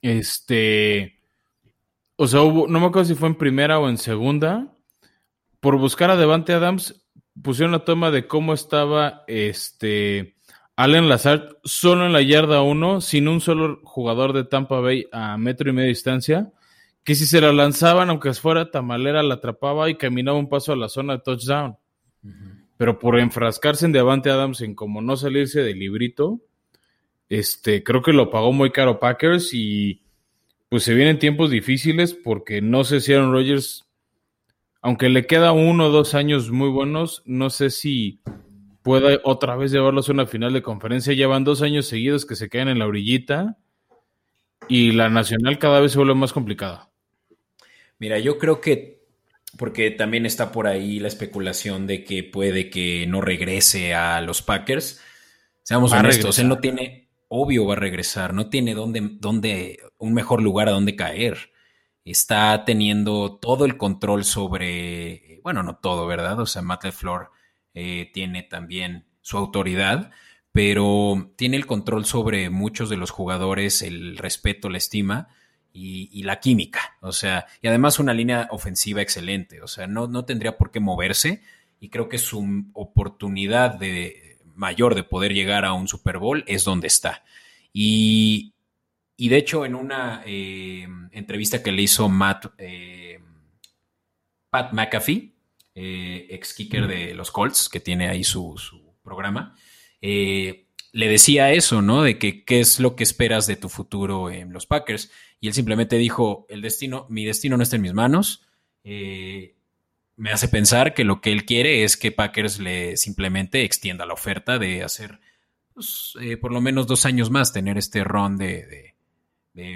este, o sea, no me acuerdo si fue en primera o en segunda, por buscar a Devante Adams, pusieron la toma de cómo estaba este Allen Lazard solo en la yarda 1, sin un solo jugador de Tampa Bay a metro y media distancia, que si se la lanzaban, aunque fuera tamalera, la atrapaba y caminaba un paso a la zona de touchdown. Pero por enfrascarse en Devante Adams en como no salirse del librito, este, creo que lo pagó muy caro Packers y pues se vienen tiempos difíciles porque no sé si Aaron Rodgers, aunque le queda uno o dos años muy buenos, no sé si pueda otra vez llevarlos a una final de conferencia. Llevan dos años seguidos que se quedan en la orillita y la nacional cada vez se vuelve más complicada. Mira, yo creo que porque también está por ahí la especulación de que puede que no regrese a los Packers. Seamos honestos, él no tiene, obvio va a regresar, no tiene dónde, un mejor lugar a donde caer. Está teniendo todo el control sobre, bueno, no todo, ¿verdad? O sea, Matt LeFleur eh, tiene también su autoridad, pero tiene el control sobre muchos de los jugadores, el respeto, la estima y, la química. O sea, y además una línea ofensiva excelente. O sea, no, no tendría por qué moverse y creo que su oportunidad de, mayor de poder llegar a un Super Bowl es donde está. Y, de hecho, en una eh, entrevista que le hizo Matt, eh, Pat McAfee, eh, ex kicker de los Colts, que tiene ahí su, programa, le decía eso, ¿no? De que qué es lo que esperas de tu futuro en los Packers. Y él simplemente dijo, el destino, mi destino no está en mis manos me hace pensar que lo que él quiere es que Packers le simplemente extienda la oferta de hacer pues, eh, por lo menos dos años más, tener este ron de,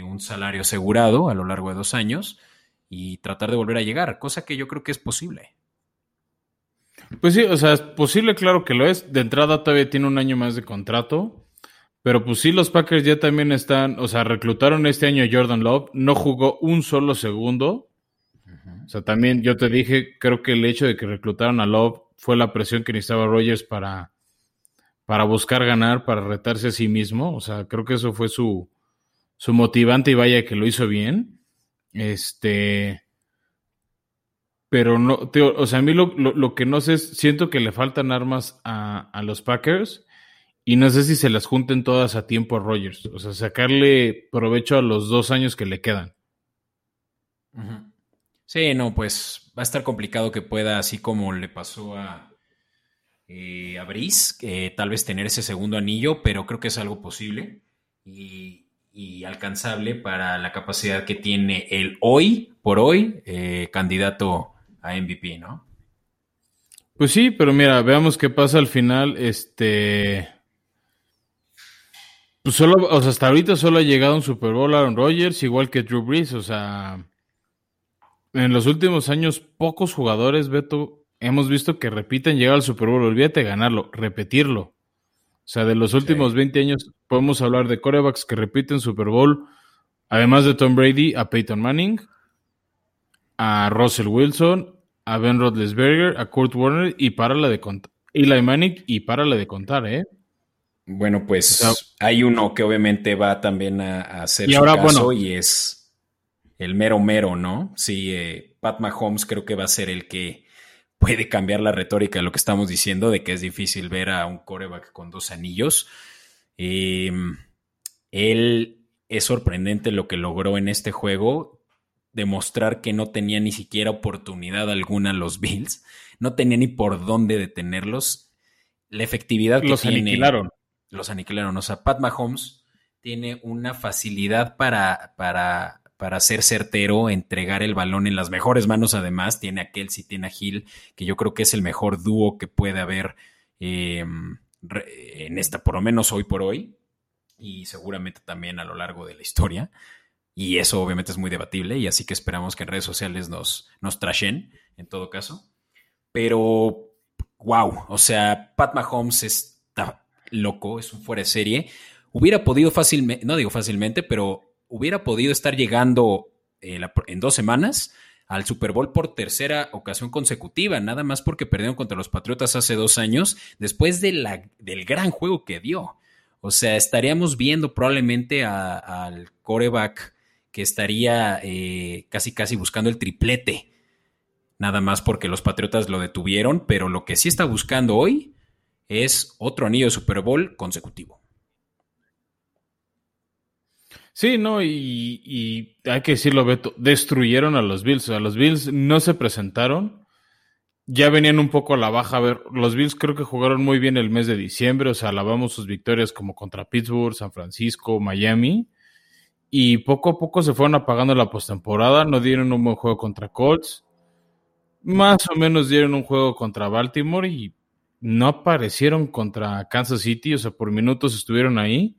un salario asegurado a lo largo de dos años y tratar de volver a llegar, cosa que yo creo que es posible. Pues sí, o sea, es posible, claro que lo es. De entrada todavía tiene un año más de contrato. Pero pues sí, los Packers ya también están, o sea, reclutaron este año a Jordan Love, no jugó un solo segundo o sea, también yo te dije, creo que el hecho de que reclutaron a Love fue la presión que necesitaba Rogers para, para buscar ganar, para retarse a sí mismo. O sea, creo que eso fue su, su motivante y vaya que lo hizo bien. Este. Pero no, o sea, a mí lo, que no sé es, siento que le faltan armas a, a, los Packers y no sé si se las junten todas a tiempo a Rogers, o sea, sacarle provecho a los dos años que le quedan. Sí, no, pues va a estar complicado que pueda, así como le pasó a, eh, a Brice, tal vez tener ese segundo anillo, pero creo que es algo posible y, alcanzable para la capacidad que tiene el hoy, por hoy, eh, candidato a MVP, ¿no? Pues sí, pero mira, veamos qué pasa al final. Este. Pues solo, o sea, hasta ahorita solo ha llegado un Super Bowl Aaron Rodgers, igual que Drew Brees, o sea. En los últimos años, pocos jugadores, Beto, hemos visto que repiten llegar al Super Bowl. Olvídate ganarlo, repetirlo. O sea, de los últimos 20 años podemos hablar de corebacks que repiten Super Bowl, además de Tom Brady, a Peyton Manning, a Russell Wilson, a Ben Roethlisberger, a Kurt Warner y para la de contar. Eli Manning y para la de contar, ¿eh? Bueno, pues hay uno que obviamente va también a, hacer y su caso y es el mero mero, ¿no? Sí, eh, Pat Mahomes creo que va a ser el que puede cambiar la retórica de lo que estamos diciendo, de que es difícil ver a un coreback con dos anillos. Em, él es sorprendente lo que logró en este juego demostrar que no tenía ni siquiera oportunidad alguna los Bills, no tenía ni por dónde detenerlos. La efectividad que los aniquilaron. Los aniquilaron. O sea, Pat Mahomes tiene una facilidad para, para, para ser certero, entregar el balón en las mejores manos. Además, tiene a Kelsey, tiene a Hill, que yo creo que es el mejor dúo que puede haber em, en esta, por lo menos hoy por hoy, y seguramente también a lo largo de la historia. Y eso obviamente es muy debatible y así que esperamos que en redes sociales nos, nos trashen en todo caso. Pero, wow, o sea, Pat Mahomes está loco, es un fuera de serie. Hubiera podido fácilmente, no digo fácilmente, pero hubiera podido estar llegando eh, en dos semanas al Super Bowl por tercera ocasión consecutiva, nada más porque perdieron contra los Patriotas hace dos años, después de la, del gran juego que dio. O sea, estaríamos viendo probablemente al coreback que estaría eh, casi casi buscando el triplete. Nada más porque los Patriotas lo detuvieron, pero lo que sí está buscando hoy es otro anillo de Super Bowl consecutivo. Sí, no, y, hay que decirlo, Beto, destruyeron a los Bills. O sea, los Bills no se presentaron. Ya venían un poco a la baja. A ver, los Bills creo que jugaron muy bien el mes de diciembre. O sea, alabamos sus victorias como contra Pittsburgh, San Francisco, Miami y poco a poco se fueron apagando la postemporada, no dieron un buen juego contra Colts, más o menos dieron un juego contra Baltimore y no aparecieron contra Kansas City, o sea, por minutos estuvieron ahí.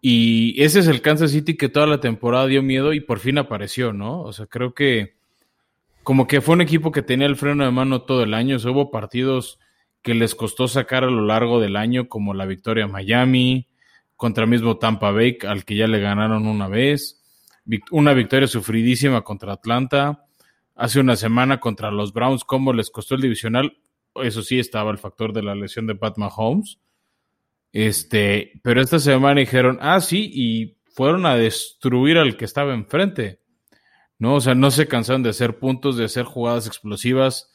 Y ese es el Kansas City que toda la temporada dio miedo y por fin apareció, ¿no? O sea, creo que como que fue un equipo que tenía el freno de mano todo el año, o hubo partidos que les costó sacar a lo largo del año, como la victoria a Miami, contra mismo Tampa Bay, al que ya le ganaron una vez. Una victoria sufridísima contra Atlanta. Hace una semana contra los Browns, ¿cómo les costó el divisional? Eso sí, estaba el factor de la lesión de Pat Mahomes. Este, pero esta semana dijeron, ah, sí, y fueron a destruir al que estaba enfrente. ¿No? O sea, no se cansaron de hacer puntos, de hacer jugadas explosivas.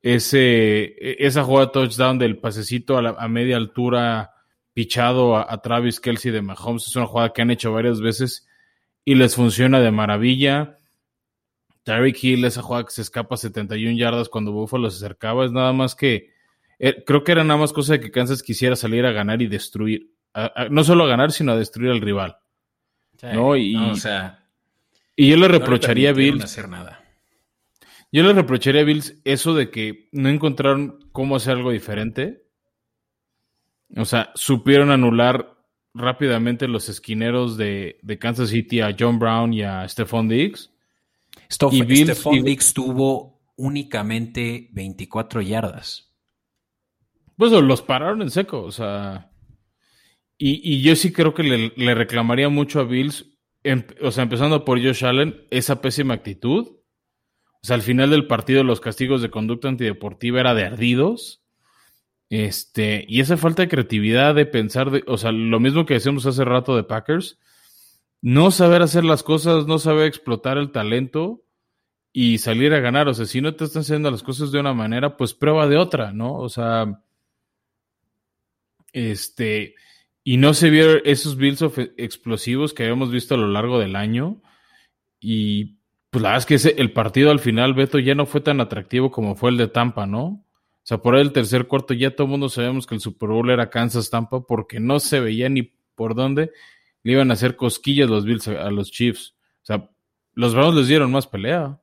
Ese, e-, esa jugada touchdown del pasecito a, a media altura pichado a, Travis Kelsey de Mahomes. Es una jugada que han hecho varias veces y les funciona de maravilla. Tyreek Hill, esa jugada que se escapa 71 yardas cuando Buffalo se acercaba, es nada más que. Eh, creo que era nada más cosa de que Kansas quisiera salir a ganar y destruir. no solo a ganar, sino a destruir al rival. ¿no? Y, o sea, y yo le reprocharía a Bills. Hacer nada. Yo le reprocharía a Bills eso de que no encontraron cómo hacer algo diferente. O sea, supieron anular rápidamente los esquineros de, Kansas City a John Brown y a Stephon Diggs. Stephon Diggs tuvo únicamente 24 yardas. Pues los pararon en seco, o sea. Y, yo sí creo que le, reclamaría mucho a Bills, em, o sea, empezando por Josh Allen, esa pésima actitud. O sea, al final del partido los castigos de conducta antideportiva era de ardidos. Este, y esa falta de creatividad de pensar, de, o sea, lo mismo que decíamos hace rato de Packers, no saber hacer las cosas, no saber explotar el talento y salir a ganar. O sea, si no te están haciendo las cosas de una manera, pues prueba de otra, ¿no? O sea, este, y no se vieron esos Bills explosivos que habíamos visto a lo largo del año. Y pues la verdad es que ese, el partido al final, Beto, ya no fue tan atractivo como fue el de Tampa, ¿no? O sea, por el tercer cuarto ya todo el mundo sabemos que el Super Bowl era Kansas-Tampa porque no se veía ni por dónde le iban a hacer cosquillas los Bills a, los Chiefs. O sea, los Browns les dieron más pelea.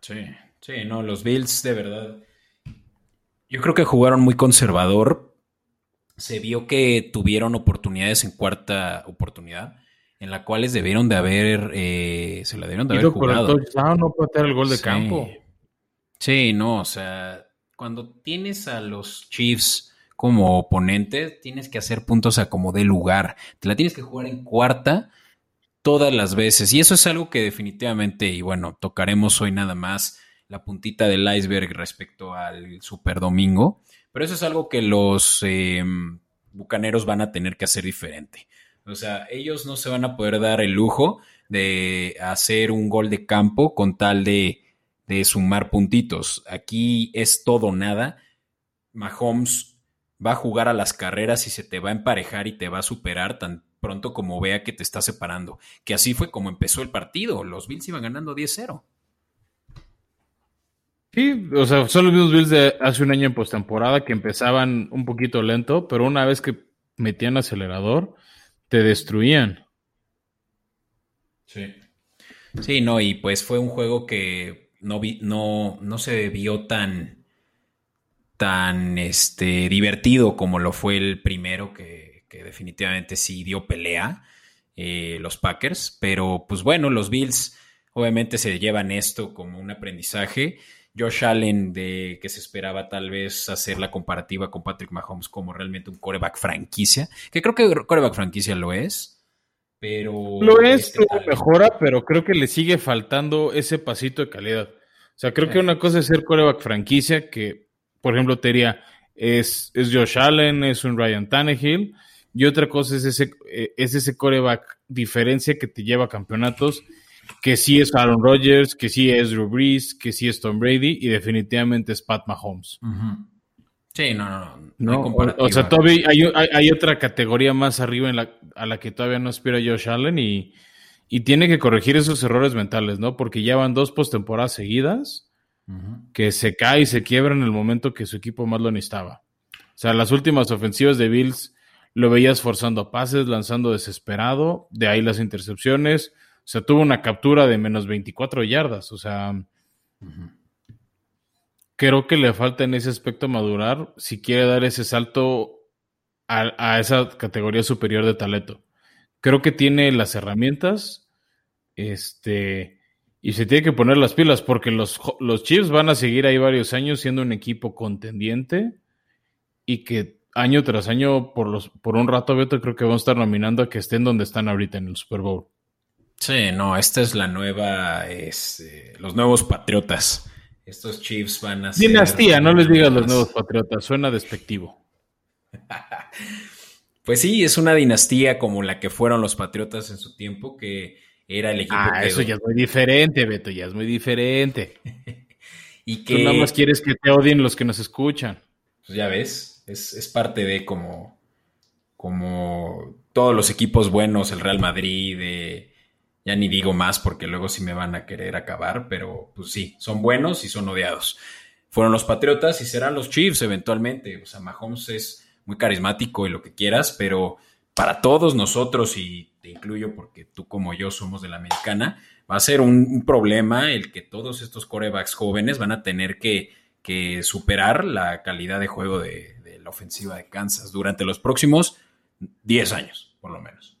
Sí, sí, no, los Bills de verdad. Yo creo que jugaron muy conservador. Se vio que tuvieron oportunidades en cuarta oportunidad, en la cuales debieron de haber, eh, se la debieron de haber jugado. no puede el gol de campo. Sí, no, o sea, cuando tienes a los Chiefs como oponente, tienes que hacer puntos a como de lugar. Te la tienes que jugar en cuarta todas las veces. Y eso es algo que definitivamente, y bueno, tocaremos hoy nada más la puntita del iceberg respecto al Super Domingo. Pero eso es algo que los em, bucaneros van a tener que hacer diferente. O sea, ellos no se van a poder dar el lujo de hacer un gol de campo con tal de, de sumar puntitos. Aquí es todo nada. Mahomes va a jugar a las carreras y se te va a emparejar y te va a superar tan pronto como vea que te está separando. Que así fue como empezó el partido. Los Bills iban ganando 10-0. Sí, o sea, son los mismos Bills de hace un año en postemporada que empezaban un poquito lento, pero una vez que metían acelerador, te destruían. Sí. Sí, no, y pues fue un juego que no, no, no se vio tan, tan este, divertido como lo fue el primero, que, que definitivamente sí dio pelea, eh, los Packers, pero pues bueno, los Bills obviamente se llevan esto como un aprendizaje. Josh Allen de que se esperaba tal vez hacer la comparativa con Patrick Mahomes como realmente un coreback franquicia, que creo que coreback franquicia lo es, pero... Lo es, mejora, pero creo que le sigue faltando ese pasito de calidad. O sea, creo que una cosa es ser coreback franquicia, que por ejemplo te diría, es, es Josh Allen, es un Ryan Tannehill, y otra cosa es ese, eh, es ese coreback diferencia que te lleva a campeonatos que sí es Aaron Rodgers, que sí es Drew Brees, que sí es Tom Brady y definitivamente es Pat Mahomes. Sí, no, no, no. o, sea, todavía hay, otra categoría más arriba en la, a la que todavía no aspira Josh Allen y, tiene que corregir esos errores mentales, ¿no? Porque ya van dos postemporadas seguidas que se cae y se quiebra en el momento que su equipo más lo necesitaba. O sea, las últimas ofensivas de Bills lo veías forzando pases, lanzando desesperado, de ahí las intercepciones o sea, tuvo una captura de menos 24 yardas. O sea, creo que le falta en ese aspecto madurar si quiere dar ese salto a, esa categoría superior de talento. Creo que tiene las herramientas. Este. Y se tiene que poner las pilas porque los, los Chiefs van a seguir ahí varios años siendo un equipo contendiente y que año tras año, por, los, por un rato, Beto, creo que van a estar nominando a que estén donde están ahorita en el Super Bowl. Sí, no, esta es la nueva, es, este, los nuevos patriotas. Estos Chiefs van a ser... Dinastía, no les digas los nuevos patriotas, suena despectivo. [LAUGHS] pues sí, es una dinastía como la que fueron los patriotas en su tiempo, que era el equipo ah, eso ya es muy diferente, Beto, ya es muy diferente. [LAUGHS] y que... Tú nada más quieres que te odien los que nos escuchan. Pues ya ves, es, es parte de como, como todos los equipos buenos, el Real Madrid, de ya ni digo más porque luego sí me van a querer acabar, pero pues sí, son buenos y son odiados. Fueron los Patriotas y serán los Chiefs eventualmente. O sea, Mahomes es muy carismático y lo que quieras, pero para todos nosotros, y te incluyo porque tú como yo somos de la americana, va a ser un, problema el que todos estos corebacks jóvenes van a tener que, superar la calidad de juego de, la ofensiva de Kansas durante los próximos 10 años, por lo menos.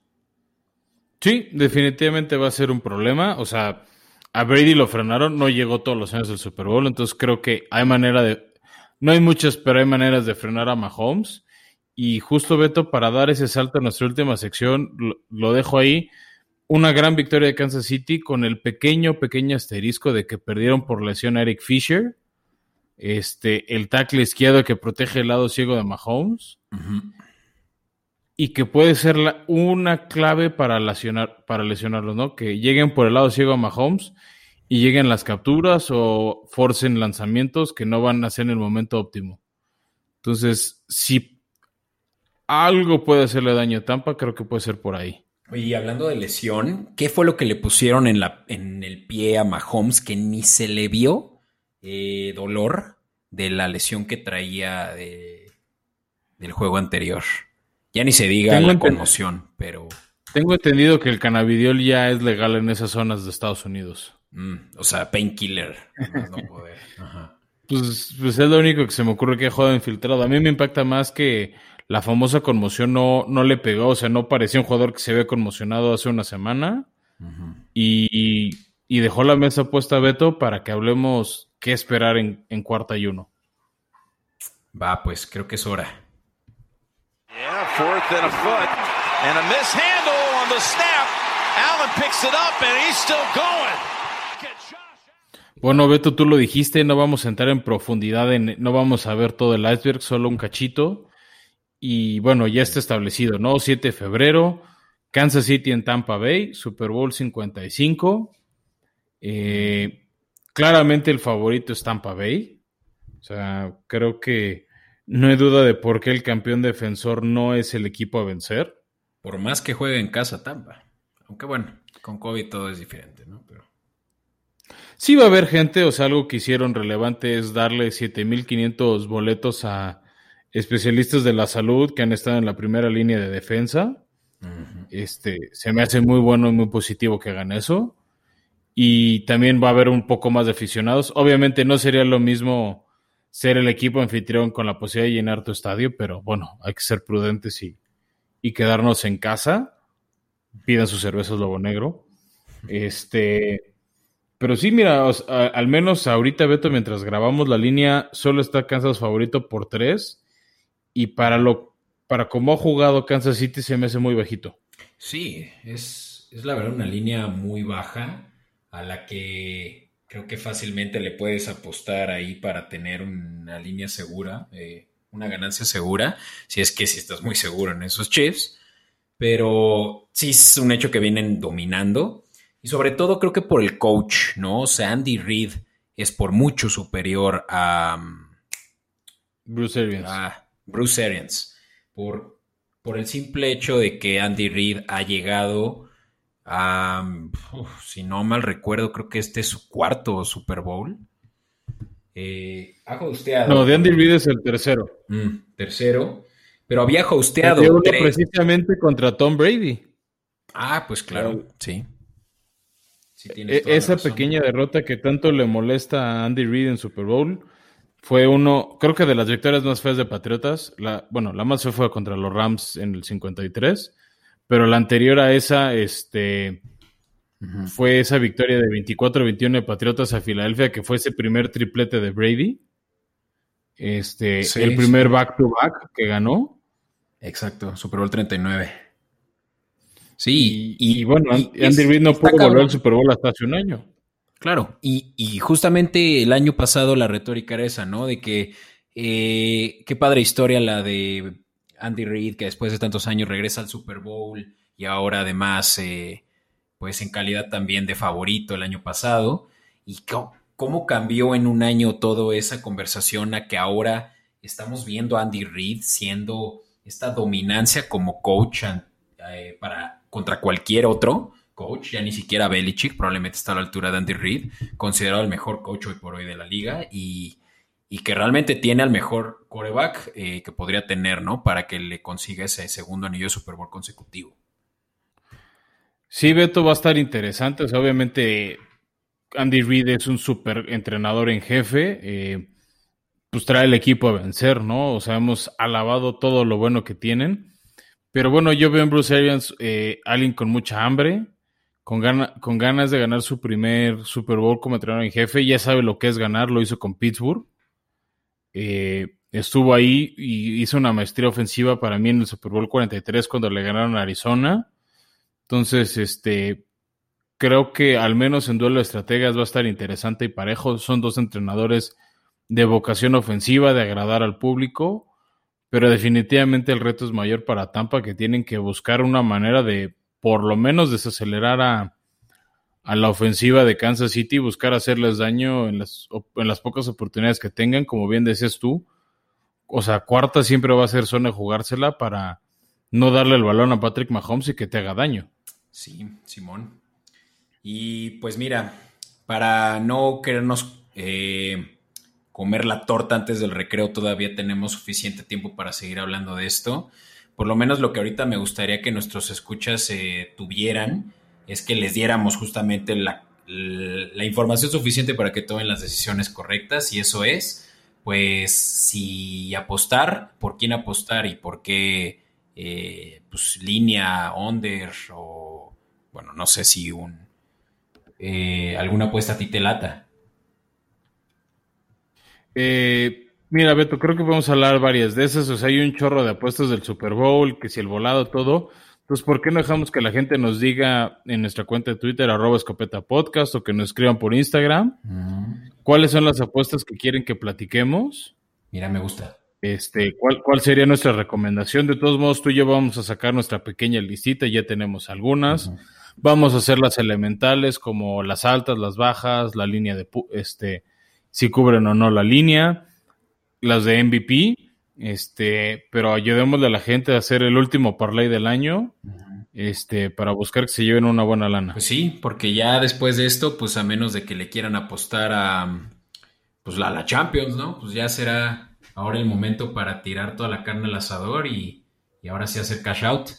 Sí, definitivamente va a ser un problema. O sea, a Brady lo frenaron, no llegó todos los años del Super Bowl, entonces creo que hay manera de, no hay muchas, pero hay maneras de frenar a Mahomes. Y justo Beto, para dar ese salto a nuestra última sección, lo, dejo ahí. Una gran victoria de Kansas City con el pequeño, pequeño asterisco de que perdieron por lesión a Eric Fisher, este, el tackle izquierdo que protege el lado ciego de Mahomes y que puede ser una clave para, lesionar, para lesionarlos, ¿no? Que lleguen por el lado ciego a Mahomes y lleguen las capturas o forcen lanzamientos que no van a ser en el momento óptimo. Entonces, si algo puede hacerle daño a Tampa, creo que puede ser por ahí. Y hablando de lesión, ¿qué fue lo que le pusieron en, el pie a Mahomes que ni se le vio eh, dolor de la lesión que traía del juego anterior? Ya ni se diga la conmoción, pero... Tengo entendido que el cannabidiol ya es legal en esas zonas de Estados Unidos. Mm, o sea, painkiller. Pues, pues, es lo único que se me ocurre que ha jugado infiltrado. A mí me impacta más que la famosa conmoción no, no le pegó, o sea, no parecía un jugador que se ve conmocionado hace una semana. y, dejó la mesa puesta a Beto para que hablemos qué esperar en, en cuarta y uno. Va, pues creo que es hora. Bueno, Beto, tú lo dijiste, no vamos a entrar en profundidad, no vamos a ver todo el iceberg, solo un cachito. Y bueno, ya está establecido, ¿no? 7 de febrero, Kansas City en Tampa Bay, Super Bowl 55. Eh, claramente el favorito es Tampa Bay. O sea, creo que no hay duda de por qué el campeón defensor no es el equipo a vencer. Por más que juegue en casa Tampa. Aunque bueno, con COVID todo es diferente, ¿no? Pero... Sí va a haber gente, o sea, algo que hicieron relevante es darle 7.500 boletos a especialistas de la salud que han estado en la primera línea de defensa. Este, se me hace muy bueno y muy positivo que hagan eso. Y también va a haber un poco más de aficionados. Obviamente no sería lo mismo ser el equipo anfitrión con la posibilidad de llenar tu estadio, pero bueno, hay que ser prudentes y, y quedarnos en casa. Pidan sus cervezas Lobo Negro. Este, pero sí, mira, al menos ahorita, Beto, mientras grabamos la línea, solo está Kansas favorito por tres. Y para lo, para cómo ha jugado Kansas City se me hace muy bajito. Sí, es, es la verdad una línea muy baja a la que creo que fácilmente le puedes apostar ahí para tener una línea segura, eh, una ganancia segura, si es que si estás muy seguro en esos chips. Pero sí es un hecho que vienen dominando. Y sobre todo creo que por el coach, ¿no? O sea, Andy Reid es por mucho superior a... Mm, Bruce Arians. A Bruce Arians. Por, por el simple hecho de que Andy Reid ha llegado si no mal recuerdo, creo que este es su cuarto Super Bowl. Eh, ha hosteado. No, de Andy Reid es el tercero. Mm, tercero. Pero había hosteado. precisamente contra Tom Brady. Ah, pues claro, sí. E, esa pequeña derrota que tanto le molesta a Andy Reid en Super Bowl fue uno, creo que de las victorias más feas de Patriotas. La, bueno, la más fea fue contra los Rams en el 53 pero la anterior a esa, este, fue esa victoria de 24-21 de Patriotas a Filadelfia, que fue ese primer triplete de Brady. Este, el primer back-to-back que ganó. Exacto, Super Bowl 39. Sí, y, bueno, Andy Reid no pudo volver al Super Bowl hasta hace un año. Claro, y, justamente el año pasado la retórica era esa, ¿no? De que eh, qué padre historia la de Andy Reid, que después de tantos años regresa al Super Bowl y ahora además, eh, pues en calidad también de favorito el año pasado. Y cómo, cambió en un año toda esa conversación a que ahora estamos viendo a Andy Reid siendo esta dominancia como coach eh, para, contra cualquier otro coach, ya ni siquiera Belichick, probablemente está a la altura de Andy Reid, considerado el mejor coach hoy por hoy de la liga y y que realmente tiene al mejor coreback eh, que podría tener, ¿no? Para que le consiga ese segundo anillo de Super Bowl consecutivo. Sí, Beto, va a estar interesante. O sea, obviamente Andy Reid es un super entrenador en jefe. Eh, pues trae el equipo a vencer, ¿no? O sea, hemos alabado todo lo bueno que tienen. Pero bueno, yo veo en Bruce Arians eh, alguien con mucha hambre, con, con ganas de ganar su primer Super Bowl como entrenador en jefe. Ya sabe lo que es ganar, lo hizo con Pittsburgh. Eh, estuvo ahí y hizo una maestría ofensiva para mí en el Super Bowl 43 cuando le ganaron a Arizona. Entonces, este, creo que al menos en duelo de estrategias va a estar interesante y parejo. Son dos entrenadores de vocación ofensiva, de agradar al público, pero definitivamente el reto es mayor para Tampa, que tienen que buscar una manera de, por lo menos, desacelerar a, a la ofensiva de Kansas City, buscar hacerles daño en las, en las pocas oportunidades que tengan, como bien decías tú. O sea, cuarta siempre va a ser zona de jugársela para no darle el balón a Patrick Mahomes y que te haga daño. Sí, Simón. Y pues mira, para no querernos eh, comer la torta antes del recreo, todavía tenemos suficiente tiempo para seguir hablando de esto. Por lo menos lo que ahorita me gustaría que nuestros escuchas eh, tuvieran es que les diéramos justamente la, información suficiente para que tomen las decisiones correctas y eso es, pues, si apostar, por quién apostar y por qué, eh, pues, línea, under o, bueno, no sé si un, eh, alguna apuesta a ti. Eh, mira, Beto, creo que a hablar varias de esas. O sea, hay un chorro de apuestas del Super Bowl, que si el volado, todo. Entonces, ¿por qué no dejamos que la gente nos diga en nuestra cuenta de Twitter, arroba escopeta podcast, o que nos escriban por Instagram? Mm. ¿Cuáles son las apuestas que quieren que platiquemos? Mira, me gusta. Este, ¿cuál, ¿Cuál sería nuestra recomendación? De todos modos, tú y yo vamos a sacar nuestra pequeña listita, ya tenemos algunas. Vamos a hacer las elementales como las altas, las bajas, la línea de este, si cubren o no la línea, las de MVP este, pero ayudémosle a la gente a hacer el último parlay del año. Este, para buscar que se lleven una buena lana. Pues sí, porque ya después de esto, pues a menos de que le quieran apostar a pues la, la Champions, ¿no? Pues ya será ahora el momento para tirar toda la carne al asador y, ahora sí hacer cash out.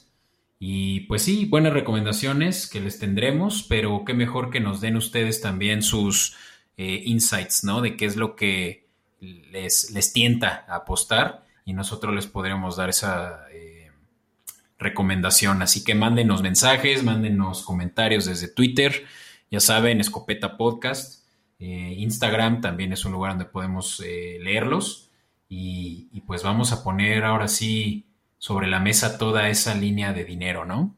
Y pues sí, buenas recomendaciones que les tendremos, pero qué mejor que nos den ustedes también sus eh, insights, ¿no? De qué es lo que les, les tienta a apostar y nosotros les podríamos dar esa eh, recomendación. Así que mándenos mensajes, mándenos comentarios desde Twitter, ya saben, Escopeta Podcast, eh, Instagram también es un lugar donde podemos eh, leerlos y, y, pues vamos a poner ahora sí sobre la mesa toda esa línea de dinero, ¿no?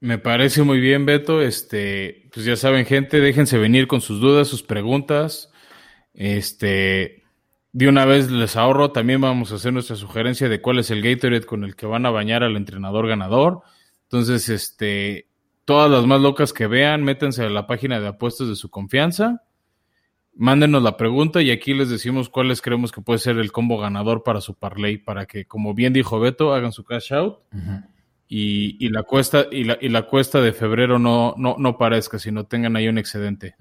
Me parece muy bien, Beto. Este, pues ya saben, gente, déjense venir con sus dudas, sus preguntas. Este, de una vez les ahorro, también vamos a hacer nuestra sugerencia de cuál es el Gatorade con el que van a bañar al entrenador ganador. Entonces, este, todas las más locas que vean, métanse a la página de apuestas de su confianza, mándenos la pregunta y aquí les decimos cuáles creemos que puede ser el combo ganador para su parlay, para que, como bien dijo Beto, hagan su cash out y, la cuesta y la, y la cuesta de febrero no, no, no parezca, sino tengan ahí un excedente.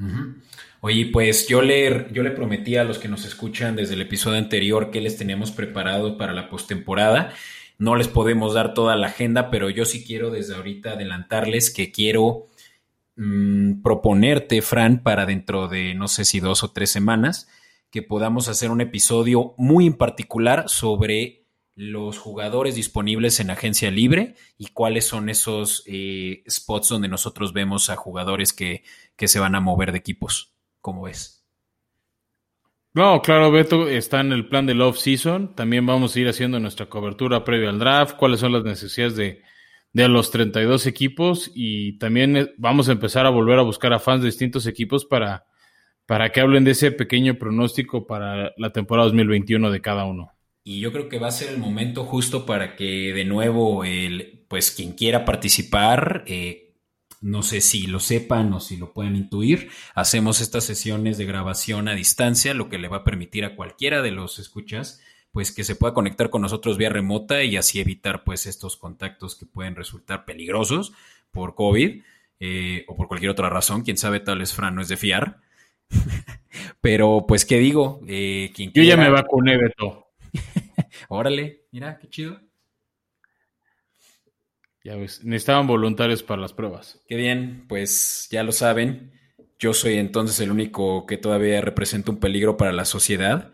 Oye, pues yo le, yo le prometí a los que nos escuchan desde el episodio anterior que les teníamos preparado para la postemporada. No les podemos dar toda la agenda, pero yo sí quiero desde ahorita adelantarles que quiero mm, proponerte, Fran, para dentro de no sé si dos o tres semanas, que podamos hacer un episodio muy en particular sobre los jugadores disponibles en agencia libre y cuáles son esos eh, spots donde nosotros vemos a jugadores que, que, se van a mover de equipos. ¿Cómo ves? No, claro, Beto, está en el plan del off-season. También vamos a ir haciendo nuestra cobertura previa al draft, cuáles son las necesidades de, de los 32 equipos y también eh, vamos a empezar a volver a buscar a fans de distintos equipos para, para que hablen de ese pequeño pronóstico para la temporada 2021 de cada uno. Y yo creo que va a ser el momento justo para que de nuevo, el, pues quien quiera participar, eh, no sé si lo sepan o si lo pueden intuir, hacemos estas sesiones de grabación a distancia, lo que le va a permitir a cualquiera de los escuchas, pues que se pueda conectar con nosotros vía remota y así evitar pues estos contactos que pueden resultar peligrosos por COVID eh, o por cualquier otra razón. Quién sabe, tal vez Fran no es de fiar. [LAUGHS] Pero pues, ¿qué digo? Eh, quien Yo ya me vacuné, Beto. [LAUGHS] Órale, mira, qué chido. Ya ves, necesitaban voluntarios para las pruebas. Qué bien, pues ya lo saben. Yo soy entonces el único que todavía representa un peligro para la sociedad.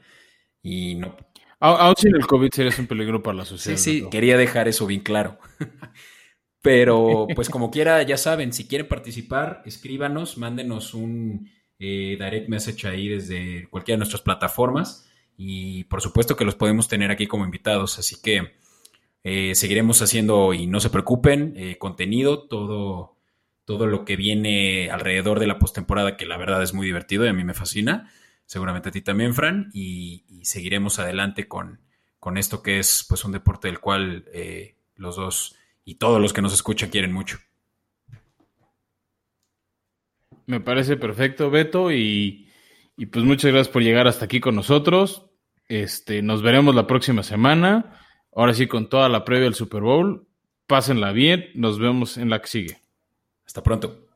Y no. Aún sin el COVID serías un peligro para la sociedad. Sí, sí, quería dejar eso bien claro. [LAUGHS] Pero, pues como [LAUGHS] quiera, ya saben, si quieren participar, escríbanos, mándenos un eh, direct message ahí desde cualquiera de nuestras plataformas y por supuesto que los podemos tener aquí como invitados, así que eh, seguiremos haciendo y no se preocupen, eh, contenido, todo, todo lo que viene alrededor de la postemporada, que la verdad es muy divertido y a mí me fascina, seguramente a ti también, Fran, y, seguiremos adelante con, con, esto que es pues un deporte del cual eh, los dos y todos los que nos escuchan quieren mucho. Me parece perfecto, Beto, y, y, pues muchas gracias por llegar hasta aquí con nosotros. Este, nos veremos la próxima semana. Ahora sí, con toda la previa del Super Bowl. Pásenla bien, nos vemos en la que sigue. Hasta pronto.